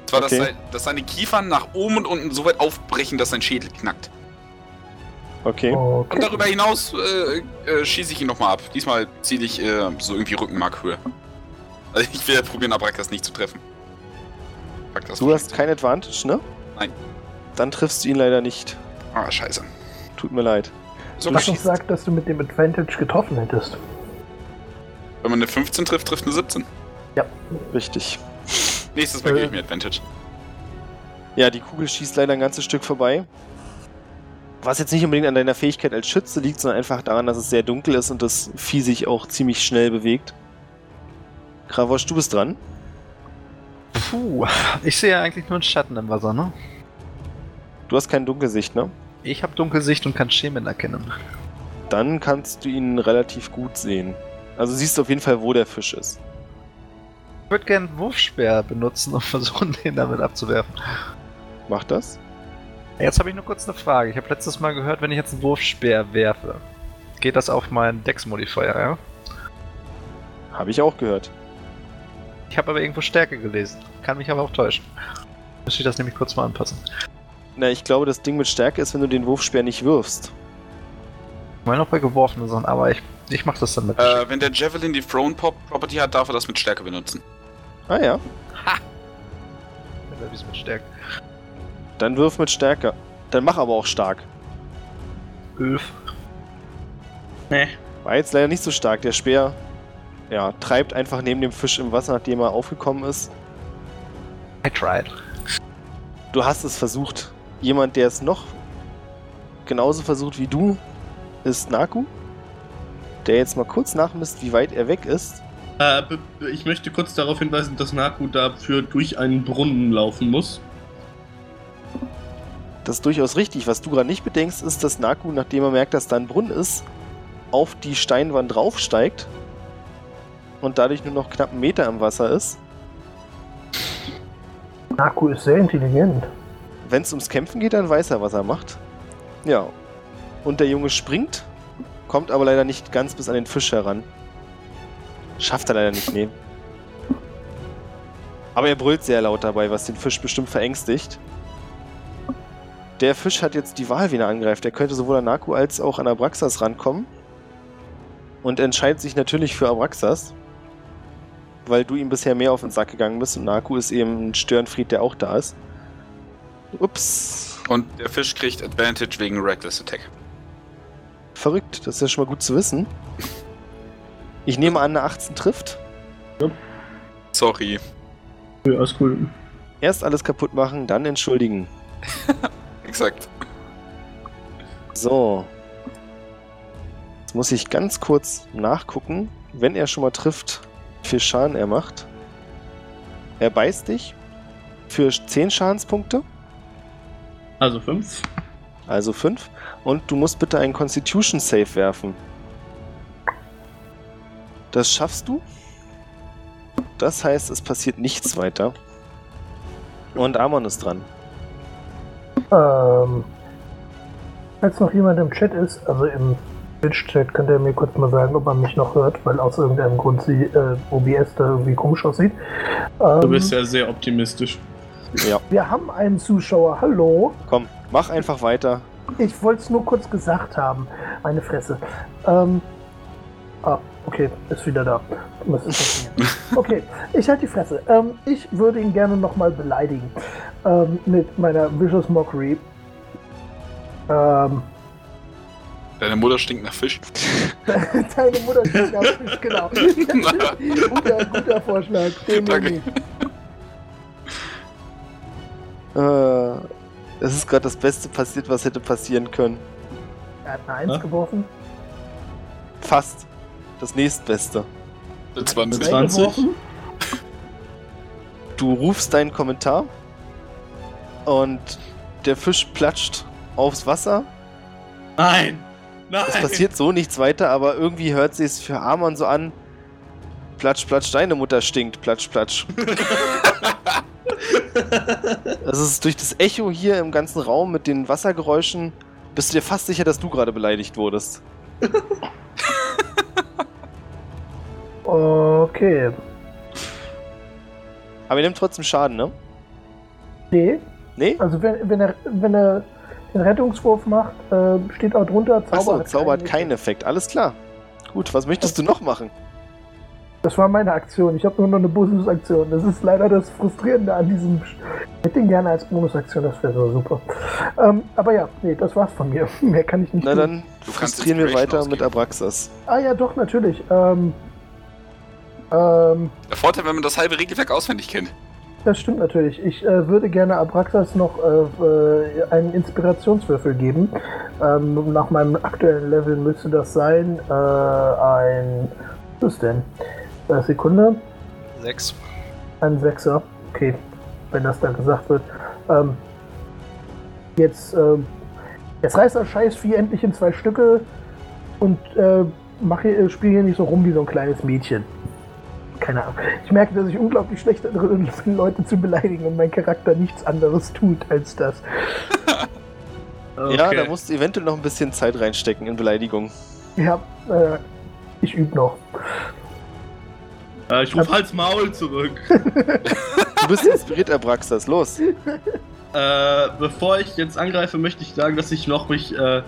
Und zwar, Okay. dass, sein, dass seine Kiefern nach oben und unten so weit aufbrechen, dass sein Schädel knackt. Okay. Und Okay. darüber hinaus äh, äh, schieße ich ihn nochmal ab. Diesmal ziele ich äh, so irgendwie Rückenmarkhöhe. Also ich will ja probieren, Abrakas nicht zu treffen. Das Du hast kein Advantage, ne? Nein. Dann triffst du ihn leider nicht. Ah, scheiße. Tut mir leid. So Was uns geschießt. sagt, dass du mit dem Advantage getroffen hättest. Wenn man eine 15 trifft, trifft eine 17. Richtig. Nächstes Mal Äh. gebe ich mir Advantage. Ja, die Kugel schießt leider ein ganzes Stück vorbei. Was jetzt nicht unbedingt an deiner Fähigkeit als Schütze liegt, sondern einfach daran, dass es sehr dunkel ist und das Vieh sich auch ziemlich schnell bewegt. Kravosch, du bist dran. Puh, ich sehe ja eigentlich nur einen Schatten im Wasser, ne? Du hast keine Dunkelsicht, ne? Ich habe Dunkelsicht und kann Schemen erkennen. Dann kannst du ihn relativ gut sehen. Also siehst du auf jeden Fall, wo der Fisch ist. Ich würde gerne einen Wurfspeer benutzen und versuchen, den damit abzuwerfen. Mach das. Jetzt habe ich nur kurz eine Frage. Ich habe letztes Mal gehört, wenn ich jetzt einen Wurfspeer werfe, geht das auf meinen Dex-Modifier, ja? Habe ich auch gehört. Ich habe aber irgendwo Stärke gelesen. Kann mich aber auch täuschen. Müsste ich das nämlich kurz mal anpassen. Na, ich glaube, das Ding mit Stärke ist, wenn du den Wurfspeer nicht wirfst. Ich meine auch bei geworfenen Sachen, aber ich, ich mache das dann mit. Äh, wenn der Javelin die Throne Pop Property hat, darf er das mit Stärke benutzen. Ah ja. Wie es mit Stärke. Dann wirf mit Stärke. Dann mach aber auch stark. Öf. Nee. War jetzt leider nicht so stark. Der Speer ja, treibt einfach neben dem Fisch im Wasser, nachdem er aufgekommen ist. I tried. Du hast es versucht. Jemand, der es noch genauso versucht wie du, ist Naku. Der jetzt mal kurz nachmisst, wie weit er weg ist. Äh, ich möchte kurz darauf hinweisen, dass Naku dafür durch einen Brunnen laufen muss. Das ist durchaus richtig. Was du gerade nicht bedenkst, ist, dass Naku, nachdem er merkt, dass da ein Brunnen ist, auf die Steinwand draufsteigt und dadurch nur noch knapp einen Meter im Wasser ist. Naku ist sehr intelligent. Wenn es ums Kämpfen geht, dann weiß er, was er macht. Ja. Und der Junge springt, kommt aber leider nicht ganz bis an den Fisch heran. Schafft er leider nicht, nee. Aber er brüllt sehr laut dabei, was den Fisch bestimmt verängstigt. Der Fisch hat jetzt die Wahl, wen er angreift. Er könnte sowohl an Naku als auch an Abraxas rankommen. Und entscheidet sich natürlich für Abraxas. Weil du ihm bisher mehr auf den Sack gegangen bist und Naku ist eben ein Störenfried, der auch da ist. Ups. Und der Fisch kriegt Advantage wegen Reckless Attack. Verrückt, das ist ja schon mal gut zu wissen. Ich nehme an, eine 18 trifft. Sorry. Ja, ist cool. Erst alles kaputt machen, dann entschuldigen. Exakt. So. Jetzt muss ich ganz kurz nachgucken, wenn er schon mal trifft, wie viel Schaden er macht. Er beißt dich für 10 Schadenspunkte, Also 5. also 5. Und du musst bitte einen Constitution Save werfen. Das schaffst du. Das heißt, es passiert nichts weiter. Und Amon ist dran. Ähm, falls noch jemand im Chat ist, also im Twitch-Chat, könnt ihr mir kurz mal sagen, ob man mich noch hört, weil aus irgendeinem Grund sie, äh, OBS da irgendwie komisch aussieht. Ähm, Du bist ja sehr optimistisch. Ja, Wir haben einen Zuschauer, hallo. komm, mach einfach weiter. Ich wollte es nur kurz gesagt haben. Meine Fresse. Ähm, ah, okay, ist wieder da. Was ist? Okay, ich halte die Fresse. Ähm, ich würde ihn gerne nochmal beleidigen. Ähm, mit meiner Vicious Mockery. Ähm, Deine Mutter stinkt nach Fisch. deine Mutter ist gar nicht, genau. guter, guter Vorschlag. Den Danke. Äh, es ist gerade das Beste passiert, was hätte passieren können. Er hat eine Eins Ja? geworfen. Fast. Das nächstbeste. Eine 20. Drei 20. geworfen. Du rufst deinen Kommentar und der Fisch platscht aufs Wasser. Nein! Nein! Es passiert so nichts weiter, aber irgendwie hört sich es für Amon so an. Platsch, platsch, deine Mutter stinkt. Platsch, platsch. Das ist durch das Echo hier im ganzen Raum mit den Wassergeräuschen. Bist du dir fast sicher, dass du gerade beleidigt wurdest? Okay. Aber ihr nehmt trotzdem Schaden, ne? Nee. Nee? Also wenn, wenn, er, wenn er den Rettungswurf macht, äh, steht auch drunter, Zauber Achso, Zauber hat keinen keinen Effekt. Alles klar. Gut, was möchtest du noch machen? Das war meine Aktion. Ich habe nur noch eine Bonusaktion. Das ist leider das Frustrierende an diesem. Sch- Ich hätte ihn gerne als Bonusaktion, das wäre so super. Ähm, aber ja, nee, das war's von mir. Mehr kann ich nicht Na tun. dann Du frustrieren wir weiter mit ausgeben. Abraxas. Ah ja, doch, natürlich. Ähm, ähm, Der Vorteil, wenn man das halbe Regelwerk auswendig kennt. das stimmt natürlich. Ich äh, würde gerne Abraxas noch äh, äh, einen Inspirationswürfel geben. Ähm, nach meinem aktuellen Level müsste das sein äh, ein. Was ist denn? Äh, Sekunde. Sechs. Ein Sechser. Okay, wenn das dann gesagt wird. Ähm, jetzt, ähm, jetzt reißt das Scheißvieh endlich in zwei Stücke und äh, mach hier, äh, spiel hier nicht so rum wie so ein kleines Mädchen. Keine Ahnung. Ich merke, dass ich unglaublich schlecht darin bin, Leute zu beleidigen und mein Charakter nichts anderes tut als das. Ja, da musst du eventuell noch ein bisschen Zeit reinstecken in Beleidigung. Ja, äh, ich übe noch. Äh, ich rufe Hals Maul zurück. Du bist inspiriert, Abraxas. Los. Äh, bevor ich jetzt angreife, möchte ich sagen, dass ich noch mich, äh,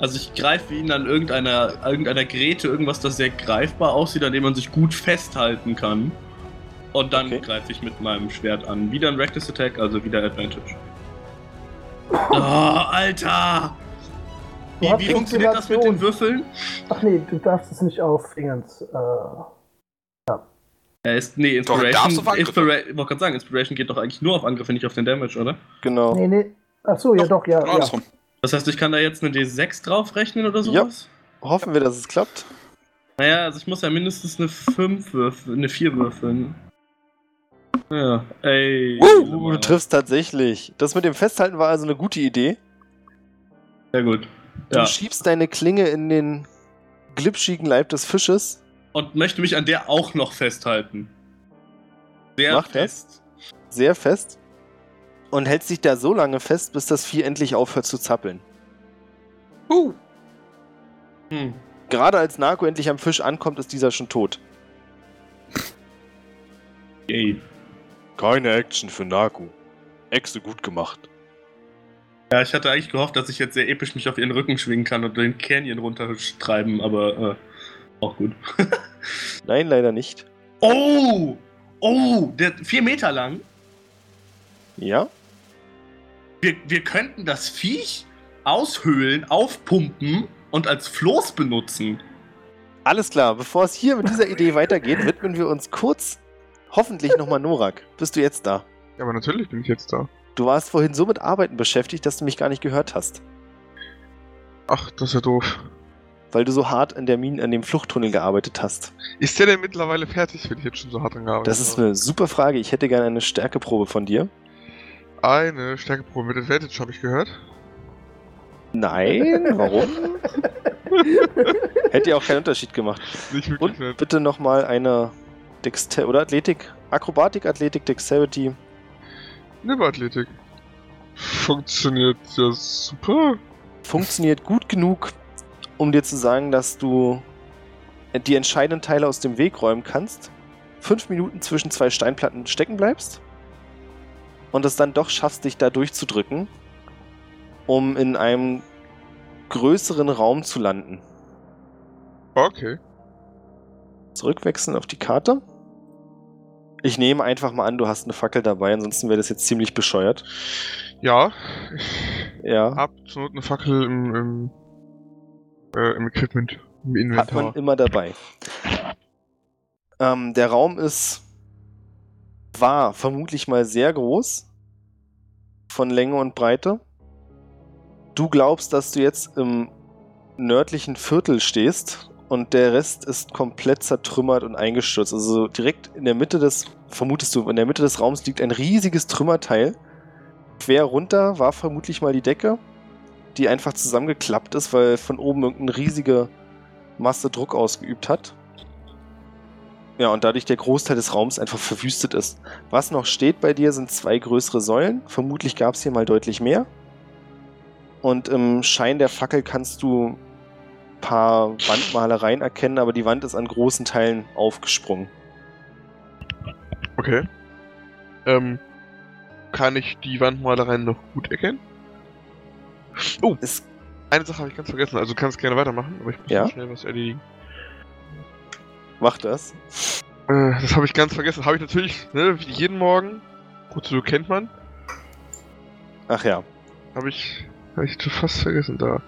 also ich greife ihn an irgendeiner, irgendeiner Geräte, irgendwas, das sehr greifbar aussieht, an dem man sich gut festhalten kann. Und dann Okay. greife ich mit meinem Schwert an. Wieder ein Reckless Attack, also wieder Advantage. Oh, Alter! Du Wie, wie funktioniert das mit den Würfeln? Ach nee, du darfst es nicht auf Dingens. Äh, Er ist, nee, Doch, darfst Inspiration. Angriffe. Inspira ich wollte gerade sagen, Inspiration geht doch eigentlich nur auf Angriffe, nicht auf den Damage, oder? Genau. nee, nee. Ach so, ja doch, ja. Genau ja. andersrum. Das heißt, ich kann da jetzt eine D6 draufrechnen oder sowas? Hoffen wir, dass es klappt. Naja, also ich muss ja mindestens eine 5 würfeln, eine 4 würfeln. Ja, ey. Uh, du triffst tatsächlich. Das mit dem Festhalten war also eine gute Idee. Sehr gut. Du Ja. schiebst deine Klinge in den glitschigen Leib des Fisches. Und möchte mich an der auch noch festhalten. Sehr Mach das. fest. sehr fest und hältst dich da so lange fest, bis das Vieh endlich aufhört zu zappeln. Uh. Hm. Gerade als Narko endlich am Fisch ankommt, ist dieser schon tot. Yay. Keine Action für Narko. Echse gut gemacht. Ja, ich hatte eigentlich gehofft, dass ich jetzt sehr episch mich auf ihren Rücken schwingen kann und den Canyon runtertreiben, aber äh, auch gut. Nein, leider nicht. Oh! Oh! Der vier Meter lang. Ja? Wir, wir könnten das Viech aushöhlen, aufpumpen und als Floß benutzen. Alles klar, bevor es hier mit dieser Idee weitergeht, widmen wir uns kurz, hoffentlich nochmal Norak. Bist du jetzt da? Ja, aber natürlich bin ich jetzt da. Du warst vorhin so mit Arbeiten beschäftigt, dass du mich gar nicht gehört hast. Ach, das ist ja doof. Weil du so hart an, der Minen, an dem Fluchttunnel gearbeitet hast. Ist der denn mittlerweile fertig, wenn ich jetzt schon so hart dran gearbeitet Das ist habe? eine super Frage. Ich hätte gerne eine Stärkeprobe von dir. Eine Stärkeprobe mit Advantage, habe ich gehört. Nein, warum? Hätte ja auch keinen Unterschied gemacht. Nicht wirklich Und nett. bitte nochmal eine Dexter oder Athletik, Akrobatik, Athletik, Dexterity. Nimm Athletik. Funktioniert ja super. Funktioniert gut genug, um dir zu sagen, dass du die entscheidenden Teile aus dem Weg räumen kannst, fünf Minuten zwischen zwei Steinplatten stecken bleibst und es dann doch schaffst, dich da durchzudrücken, um in einem größeren Raum zu landen. Okay. Zurückwechseln auf die Karte. Ich nehme einfach mal an, du hast eine Fackel dabei, ansonsten wäre das jetzt ziemlich bescheuert. Ja, Ja, hab zur Not eine Fackel im, im, äh, im Equipment, im hat man Inventar. immer dabei. Ähm, der Raum ist, war vermutlich mal sehr groß, von Länge und Breite. Du glaubst, dass du jetzt im nördlichen Viertel stehst und der Rest ist komplett zertrümmert und eingestürzt. Also direkt in der Mitte des, vermutest du, in der Mitte des Raums liegt ein riesiges Trümmerteil. Quer runter war vermutlich mal die Decke, die einfach zusammengeklappt ist, weil von oben irgendeine riesige Masse Druck ausgeübt hat. Ja, und dadurch der Großteil des Raums einfach verwüstet ist. Was noch steht bei dir, sind zwei größere Säulen. Vermutlich gab es hier mal deutlich mehr. Und im Schein der Fackel kannst du ein paar Wandmalereien erkennen, aber die Wand ist an großen Teilen aufgesprungen. Okay. Ähm, kann ich die Wandmalereien noch gut erkennen? Oh, Es, eine Sache habe ich ganz vergessen. Also du kannst gerne weitermachen, aber ich muss Ja? schnell was erledigen. macht das. Äh, das habe ich ganz vergessen. Habe ich natürlich, ne, jeden Morgen. Wozu kennt man. Ach ja. Habe ich, habe ich fast vergessen da.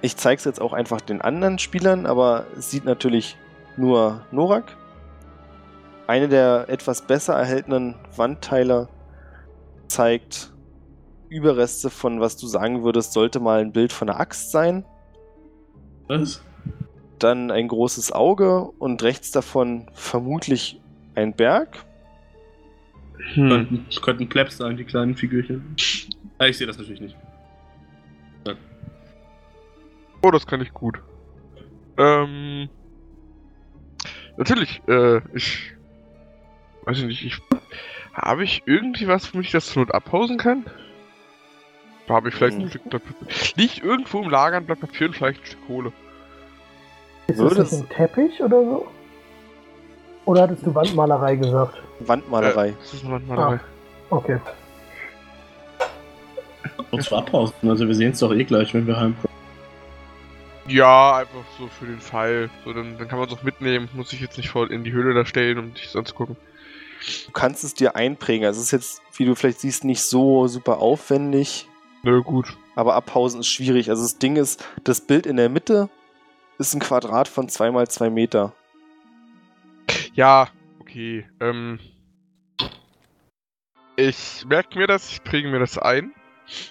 Ich zeige es jetzt auch einfach den anderen Spielern, aber es sieht natürlich nur Norak. Eine der etwas besser erhaltenen Wandteile zeigt Überreste von, was du sagen würdest, sollte mal ein Bild von einer Axt sein. Was? Dann ein großes Auge und rechts davon vermutlich ein Berg. Hm. Könnten, könnten Plebs sein, die kleinen Figürchen. Ah, ich sehe das natürlich nicht. Oh, das kann ich gut. Ähm. Natürlich, äh, ich. Weiß ich nicht, ich. Habe ich irgendwie was, womit ich das zur Not abhausen kann? Habe ich vielleicht ein. Stück Blatt Papier. Liegt irgendwo im Lager ein Blatt Papier und vielleicht ein Stück Kohle. Ist Würde das nicht ein Teppich oder so? Oder hattest du Wandmalerei gesagt? Wandmalerei. Äh, das ist eine Wandmalerei. Okay. Uns abhausen. Also wir sehen es doch eh gleich, wenn wir heimkommen. Ja, einfach so für den Fall. So, dann, dann kann man es auch mitnehmen. Muss ich jetzt nicht voll in die Höhle da stellen, um sich das anzugucken. Du kannst es dir einprägen. Also es ist jetzt, wie du vielleicht siehst, nicht so super aufwendig. Nö, gut. Aber abhausen ist schwierig. Also das Ding ist, das Bild in der Mitte ist ein Quadrat von 2 mal 2 Meter. Ja, okay. Ähm. Ich merke mir das, ich präge mir das ein.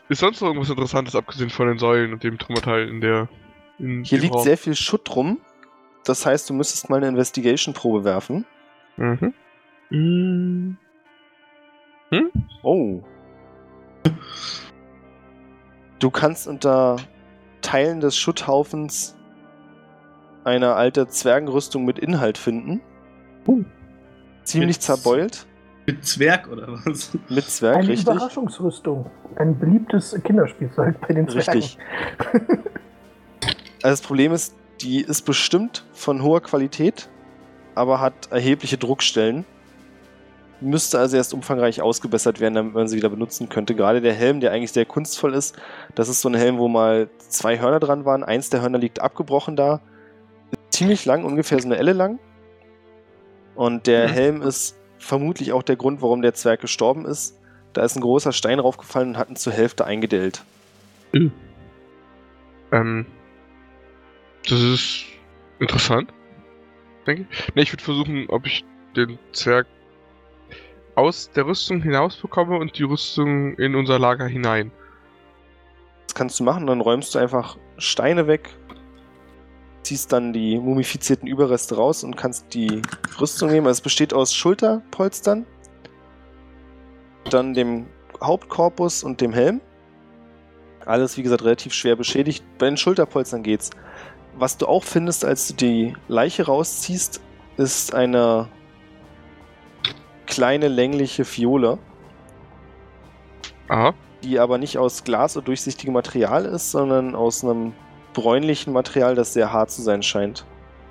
Ist sonst noch irgendwas Interessantes, abgesehen von den Säulen und dem Trümmerteil in der. In Hier liegt Raum? sehr viel Schutt rum. Das heißt, du müsstest mal eine Investigation-Probe werfen. Mhm. Mm. Oh. Du kannst unter Teilen des Schutthaufens eine alte Zwergenrüstung mit Inhalt finden. Uh. Ziemlich Mit- zerbeult. Mit Zwerg oder was? Mit Zwerg, Eine richtig. Überraschungsrüstung. Ein beliebtes Kinderspielzeug bei den Zwergen. Richtig. Also das Problem ist, die ist bestimmt von hoher Qualität, aber hat erhebliche Druckstellen. Müsste also erst umfangreich ausgebessert werden, damit man sie wieder benutzen könnte. Gerade der Helm, der eigentlich sehr kunstvoll ist, das ist so ein Helm, wo mal zwei Hörner dran waren. Eins der Hörner liegt abgebrochen da. Ziemlich lang, ungefähr so eine Elle lang. Und der Mhm. Helm ist vermutlich auch der Grund, warum der Zwerg gestorben ist. Da ist ein großer Stein raufgefallen und hat ihn zur Hälfte eingedellt. Ähm. Das ist interessant. Denke ich. Ne, ich würde versuchen, ob ich den Zwerg aus der Rüstung hinausbekomme und die Rüstung in unser Lager hinein. Das kannst du machen, dann räumst du einfach Steine weg, ziehst dann die mumifizierten Überreste raus und kannst die Rüstung nehmen. Also es besteht aus Schulterpolstern, dann dem Hauptkorpus und dem Helm. Alles, wie gesagt, relativ schwer beschädigt. Bei den Schulterpolstern geht's. Was du auch findest, als du die Leiche rausziehst, ist eine kleine längliche Fiole Aha. die aber nicht aus Glas oder durchsichtigem Material ist, sondern aus einem bräunlichen Material, das sehr hart zu sein scheint.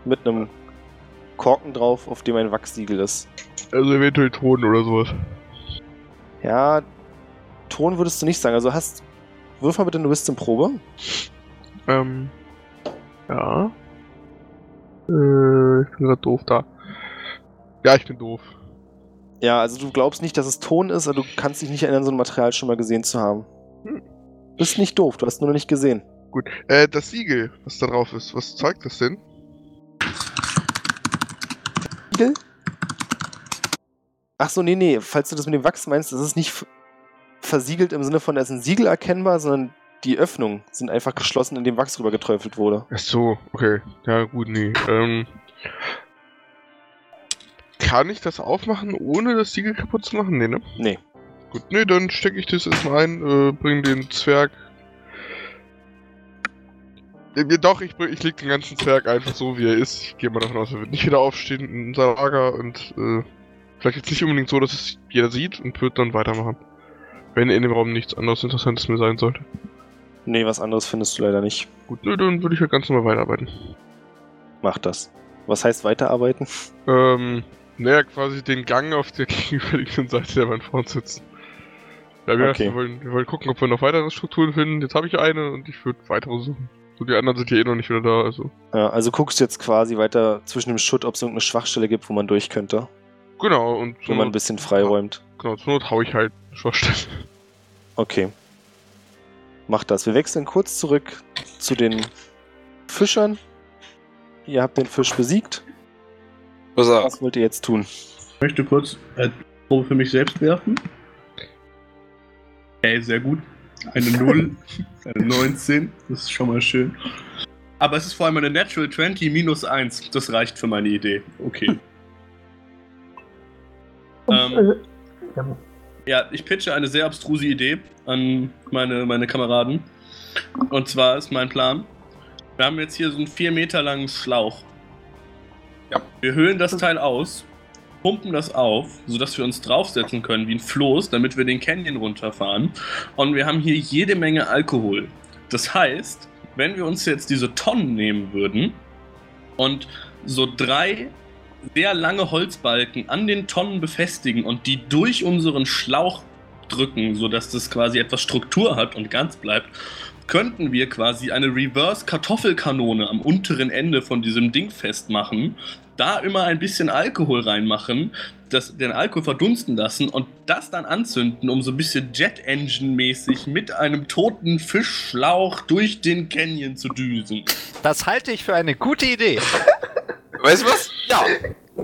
Mit einem Korken drauf, auf dem ein Wachsiegel ist. Also eventuell Ton oder sowas. Ja, Ton würdest du nicht sagen. Also hast. Wirf mal bitte eine Wisdom-Probe. Ähm. Ja. Äh, ich bin gerade doof da. Ja, ich bin doof. Ja, also du glaubst nicht, dass es Ton ist, aber du kannst dich nicht erinnern, so ein Material schon mal gesehen zu haben. Hm. Bist nicht doof, du hast nur noch nicht gesehen. Gut. Äh, das Siegel, was da drauf ist, was zeigt das denn? Siegel? Ach so, nee, nee. Falls du das mit dem Wachs meinst, das ist nicht versiegelt im Sinne von, da ist ein Siegel erkennbar, sondern die Öffnungen sind einfach geschlossen, indem Wachs rüber geträufelt wurde. Ach so, okay. Ja, gut, nee. Ähm, kann ich das aufmachen, ohne das Siegel kaputt zu machen? Nee, ne? Nee. Gut, nee, dann stecke ich das erstmal ein, äh, bring den Zwerg. Ja, ja, doch, ich, bring- ich leg den ganzen Zwerg einfach so, wie er ist. Ich gehe mal davon aus, er wird nicht wieder aufstehen in unser Lager und äh, vielleicht jetzt nicht unbedingt so, dass es jeder sieht und wird dann weitermachen. Wenn in dem Raum nichts anderes Interessantes mehr sein sollte. Nee, was anderes findest du leider nicht. Gut, nö, dann würde ich halt ganz normal weiterarbeiten. Mach das. Was heißt weiterarbeiten? Ähm, naja, quasi den Gang auf der gegenüberliegenden Seite der Wand fortsetzen. Ja, wir, Okay. wir, wollen, wir wollen gucken, ob wir noch weitere Strukturen finden. Jetzt habe ich eine und ich würde weitere suchen. So, die anderen sind ja eh noch nicht wieder da, also. Ja, also guckst du jetzt quasi weiter zwischen dem Schutt, ob es irgendeine Schwachstelle gibt, wo man durch könnte. Genau, und Wo man ein bisschen freiräumt. genau, zur Not hau ich halt eine Schwachstelle. Okay. Mach das. Wir wechseln kurz zurück zu den Fischern. Ihr habt den Fisch besiegt. Was Was wollt ihr jetzt tun? Ich möchte kurz eine Probe für mich selbst werfen. Okay, sehr gut. Eine 0, eine 19, das ist schon mal schön. Aber es ist vor allem eine Natural 20 minus 1. Das reicht für meine Idee. Okay. Ähm. äh, ja, Ja, ich pitche eine sehr abstruse Idee an meine, meine Kameraden. Und zwar ist mein Plan: Wir haben jetzt hier so einen 4 Meter langen Schlauch. Ja. Wir höhlen das Teil aus, pumpen das auf, sodass wir uns draufsetzen können wie ein Floß, damit wir den Canyon runterfahren. Und wir haben hier jede Menge Alkohol. Das heißt, wenn wir uns jetzt diese Tonnen nehmen würden und so drei sehr lange Holzbalken an den Tonnen befestigen und die durch unseren Schlauch drücken, sodass das quasi etwas Struktur hat und ganz bleibt, könnten wir quasi eine Reverse-Kartoffelkanone am unteren Ende von diesem Ding festmachen, da immer ein bisschen Alkohol reinmachen, das, den Alkohol verdunsten lassen und das dann anzünden, um so ein bisschen Jet-Engine-mäßig mit einem toten Fischschlauch durch den Canyon zu düsen. Das halte ich für eine gute Idee. weißt du was? Ja.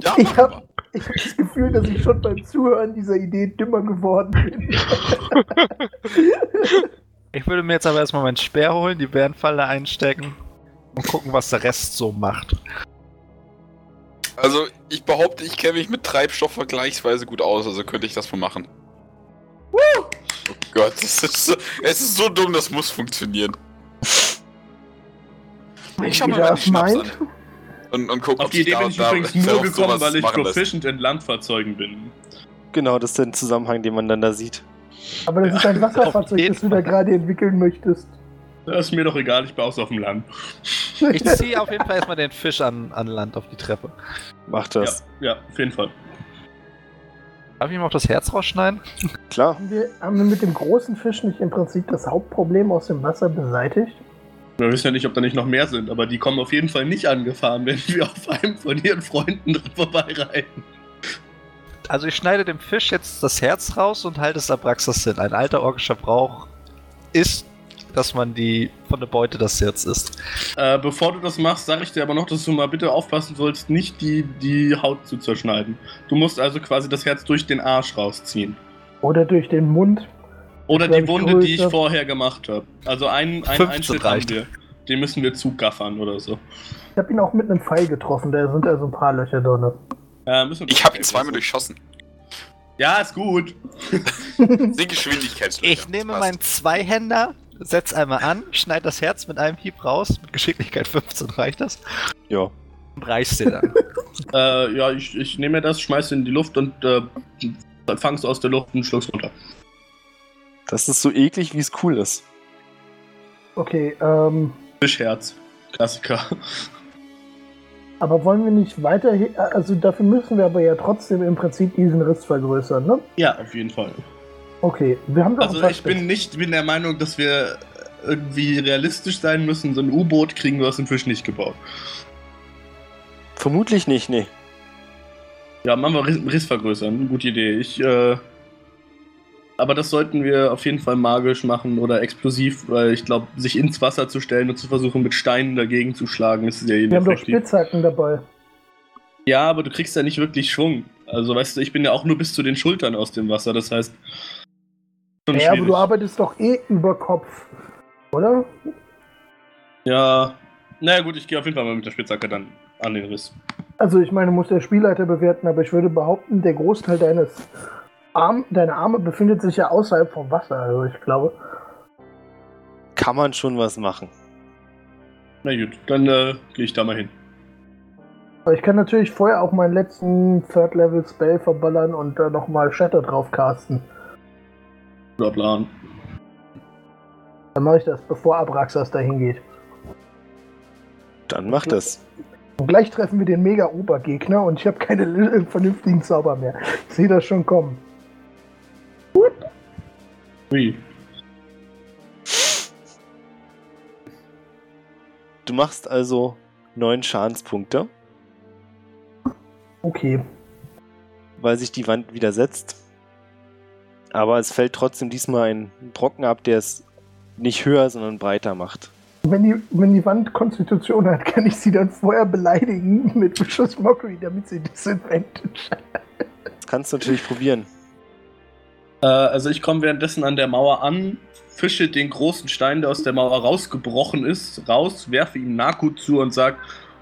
Ja, Ich machen hab- habe das Gefühl, dass ich schon beim Zuhören dieser Idee dümmer geworden bin. Ich würde mir jetzt aber erstmal meinen Speer holen, die Bärenfalle einstecken und gucken, was der Rest so macht. Also, ich behaupte, ich kenne mich mit Treibstoff vergleichsweise gut aus, also könnte ich das mal machen. Oh Gott, es ist, so, es ist so dumm, das muss funktionieren. Ich schau mal meinen Schnaps meint. an. Und, und guck, Auf ob die Idee bin ich übrigens nur gekommen, weil ich machen lässt. proficient in Landfahrzeugen bin. Genau, das ist der Zusammenhang, den man dann da sieht. Aber das ist ein Wasserfahrzeug, das du da gerade entwickeln möchtest. Das ist mir doch egal, ich baue es auf dem Land. Ich ziehe auf jeden Fall erstmal den Fisch an, an Land auf die Treppe. Mach das. Ja, auf jeden Fall. Darf ich ihm auch das Herz rausschneiden? Klar. Haben wir, haben wir mit dem großen Fisch nicht im Prinzip das Hauptproblem aus dem Wasser beseitigt? Wir wissen ja nicht, ob da nicht noch mehr sind, aber die kommen auf jeden Fall nicht angefahren, wenn wir auf einem von ihren Freunden dran vorbeireiten. Also ich schneide dem Fisch jetzt das Herz raus und halte es Abraxas hin. Ein alter orgischer Brauch ist, dass man die von der Beute das Herz isst. Äh, bevor du das machst, sage ich dir aber noch, dass du mal bitte aufpassen sollst, nicht die, die Haut zu zerschneiden. Du musst also quasi das Herz durch den Arsch rausziehen. Oder durch den Mund? Oder die Wunde, die ich größer. vorher gemacht habe. Also einen, einen 15 Einschnitt reicht. haben wir. Den müssen wir zugaffern oder so. Ich habe ihn auch mit einem Pfeil getroffen, da sind also ein paar Löcher drin. Äh, müssen wir Ich habe ihn zweimal durchschossen. Ja, ist gut. Sind Geschwindigkeitslöcher. Ich nehme meinen Zweihänder, setz einmal an, schneide das Herz mit einem Hieb raus. Mit Geschicklichkeit 15 reicht das. Ja. Und reichst dir dann. Äh, ja, ich, ich nehme das, schmeiß in die Luft und äh, fang's aus der Luft und schluck's runter. Das ist so eklig, wie es cool ist. Okay, ähm, Fischherz. Klassiker. Aber wollen wir nicht weiter, also dafür müssen wir aber ja trotzdem im Prinzip diesen Riss vergrößern, ne? Ja, auf jeden Fall. Okay, wir haben doch Also ich bin nicht bin der Meinung, dass wir irgendwie realistisch sein müssen. So ein U-Boot kriegen wir aus dem Fisch nicht gebaut. Vermutlich nicht, nee. Ja, machen wir Riss, Riss vergrößern. Gute Idee. Ich, äh, aber das sollten wir auf jeden Fall magisch machen oder explosiv, weil ich glaube, sich ins Wasser zu stellen und zu versuchen, mit Steinen dagegen zu schlagen, ist sehr Wir haben doch. Spitzhacken dabei. Ja, aber du kriegst ja nicht wirklich Schwung. Also, weißt du, ich bin ja auch nur bis zu den Schultern aus dem Wasser, das heißt. Ja, aber schwierig. du arbeitest doch eh über Kopf. Oder? Ja, naja gut, ich gehe auf jeden Fall mal mit der Spitzhacke dann an den Riss. Also ich meine, muss der Spielleiter bewerten, aber ich würde behaupten, der Großteil deines Arm, deiner Arme befindet sich ja außerhalb vom Wasser. Also ich glaube. Kann man schon was machen. Na gut, dann äh, gehe ich da mal hin. Aber ich kann natürlich vorher auch meinen letzten Third Level Spell verballern und da nochmal Shatter drauf casten. Guter Plan. Dann mache ich das, bevor Abraxas dahin geht. Dann mach das. Und gleich treffen wir den Mega-Obergegner und ich habe keine äh, vernünftigen Zauber mehr. Ich sehe das schon kommen. Ui. Du machst also neun Schadenspunkte, Okay. weil sich die Wand widersetzt. Aber es fällt trotzdem diesmal ein Brocken ab, der es nicht höher, sondern breiter macht. Wenn die, wenn die Wand Konstitution hat, kann ich sie dann vorher beleidigen mit Beschuss Mockery, damit sie Disadvantage hat. Das kannst du natürlich probieren. Äh, also ich komme währenddessen an der Mauer an, fische den großen Stein, der aus der Mauer rausgebrochen ist, raus, werfe ihm Naku zu und sag,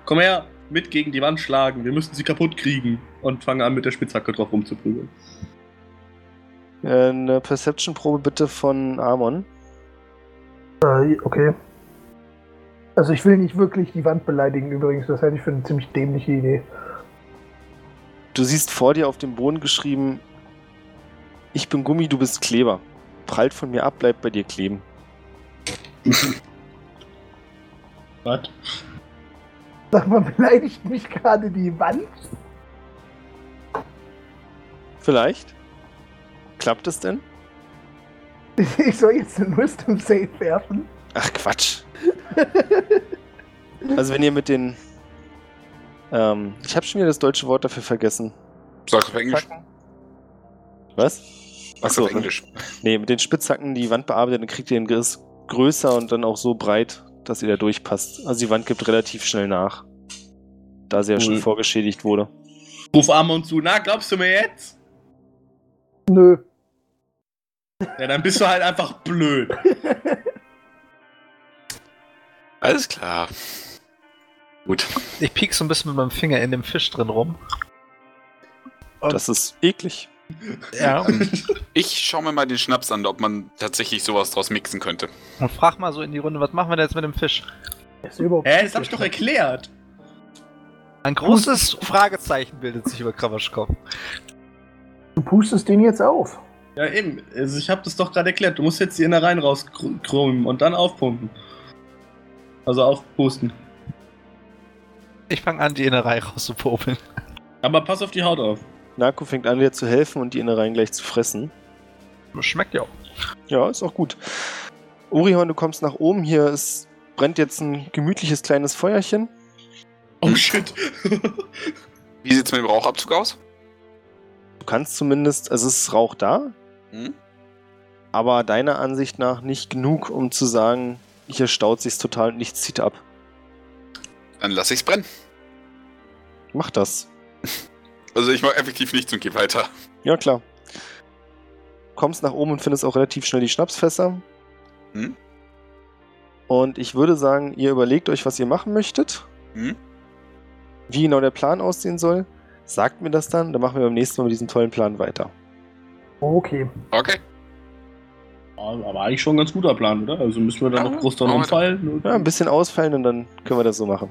komm her, mit gegen die Wand schlagen, wir müssen sie kaputt kriegen. Und fange an mit der Spitzhacke drauf rumzuprügeln. Eine Perception-Probe bitte von Amon. Äh, okay. Also ich will nicht wirklich die Wand beleidigen übrigens, das halte ich für eine ziemlich dämliche Idee. Du siehst vor dir auf dem Boden geschrieben: Ich bin Gummi, du bist Kleber. Prallt von mir ab, bleibt bei dir kleben. Was? Sag mal, beleidigt mich gerade die Wand? Vielleicht? Klappt es denn? Ich soll jetzt einen Wisdom Save werfen? Ach Quatsch. Also wenn ihr mit den... Ähm, ich habe schon wieder das deutsche Wort dafür vergessen. Sag's auf Englisch. Was? Sag's Achso, auf Englisch. nee, mit den Spitzhacken die Wand bearbeitet, dann kriegt ihr den Riss größer und dann auch so breit, dass ihr da durchpasst. Also die Wand gibt relativ schnell nach. Da sie ja schon Cool. vorgeschädigt wurde. Ruf Amon zu, na, glaubst du mir jetzt? Nö. Ja, dann bist du halt einfach blöd. Alles klar. Gut. Ich piek so ein bisschen mit meinem Finger in dem Fisch drin rum. Und- Das ist eklig. Ja. Ich schaue mir mal den Schnaps an, ob man tatsächlich sowas draus mixen könnte. Und frag mal so in die Runde, was machen wir denn jetzt mit dem Fisch? Ist überhaupt Hä, das hab ich doch erklärt. Ein großes Fragezeichen bildet sich über Kravaschkopf. Du pustest den jetzt auf. Ja, eben. Also ich hab das doch gerade erklärt. Du musst jetzt die Innereien rauskrümmen und dann aufpumpen. Also aufpusten. Ich fange an, die Innerei rauszupopeln. Aber pass auf die Haut auf. Narko fängt an, dir zu helfen und die Innereien gleich zu fressen. Schmeckt ja auch. Ja, ist auch gut. Orihorn, du kommst nach oben. Hier ist, brennt jetzt ein gemütliches kleines Feuerchen. Oh shit. Wie sieht's mit dem Rauchabzug aus? Du kannst zumindest, also es ist Rauch da, Hm? aber deiner Ansicht nach nicht genug, um zu sagen, hier staut sich's total und nichts zieht ab. Dann lass ich's brennen. Mach das. Also ich mach effektiv nichts und geh weiter. Ja, klar. Kommst nach oben und findest auch relativ schnell die Schnapsfässer. Hm? Und ich würde sagen, ihr überlegt euch, was ihr machen möchtet. Hm? Wie genau der Plan aussehen soll. Sagt mir das dann, dann machen wir beim nächsten Mal mit diesem tollen Plan weiter. Okay. Okay. Aber eigentlich schon ein ganz guter Plan, oder? Also müssen wir da Ja, noch groß dran machen wir umfallen? Ja, ein bisschen ausfallen und dann können wir das so machen.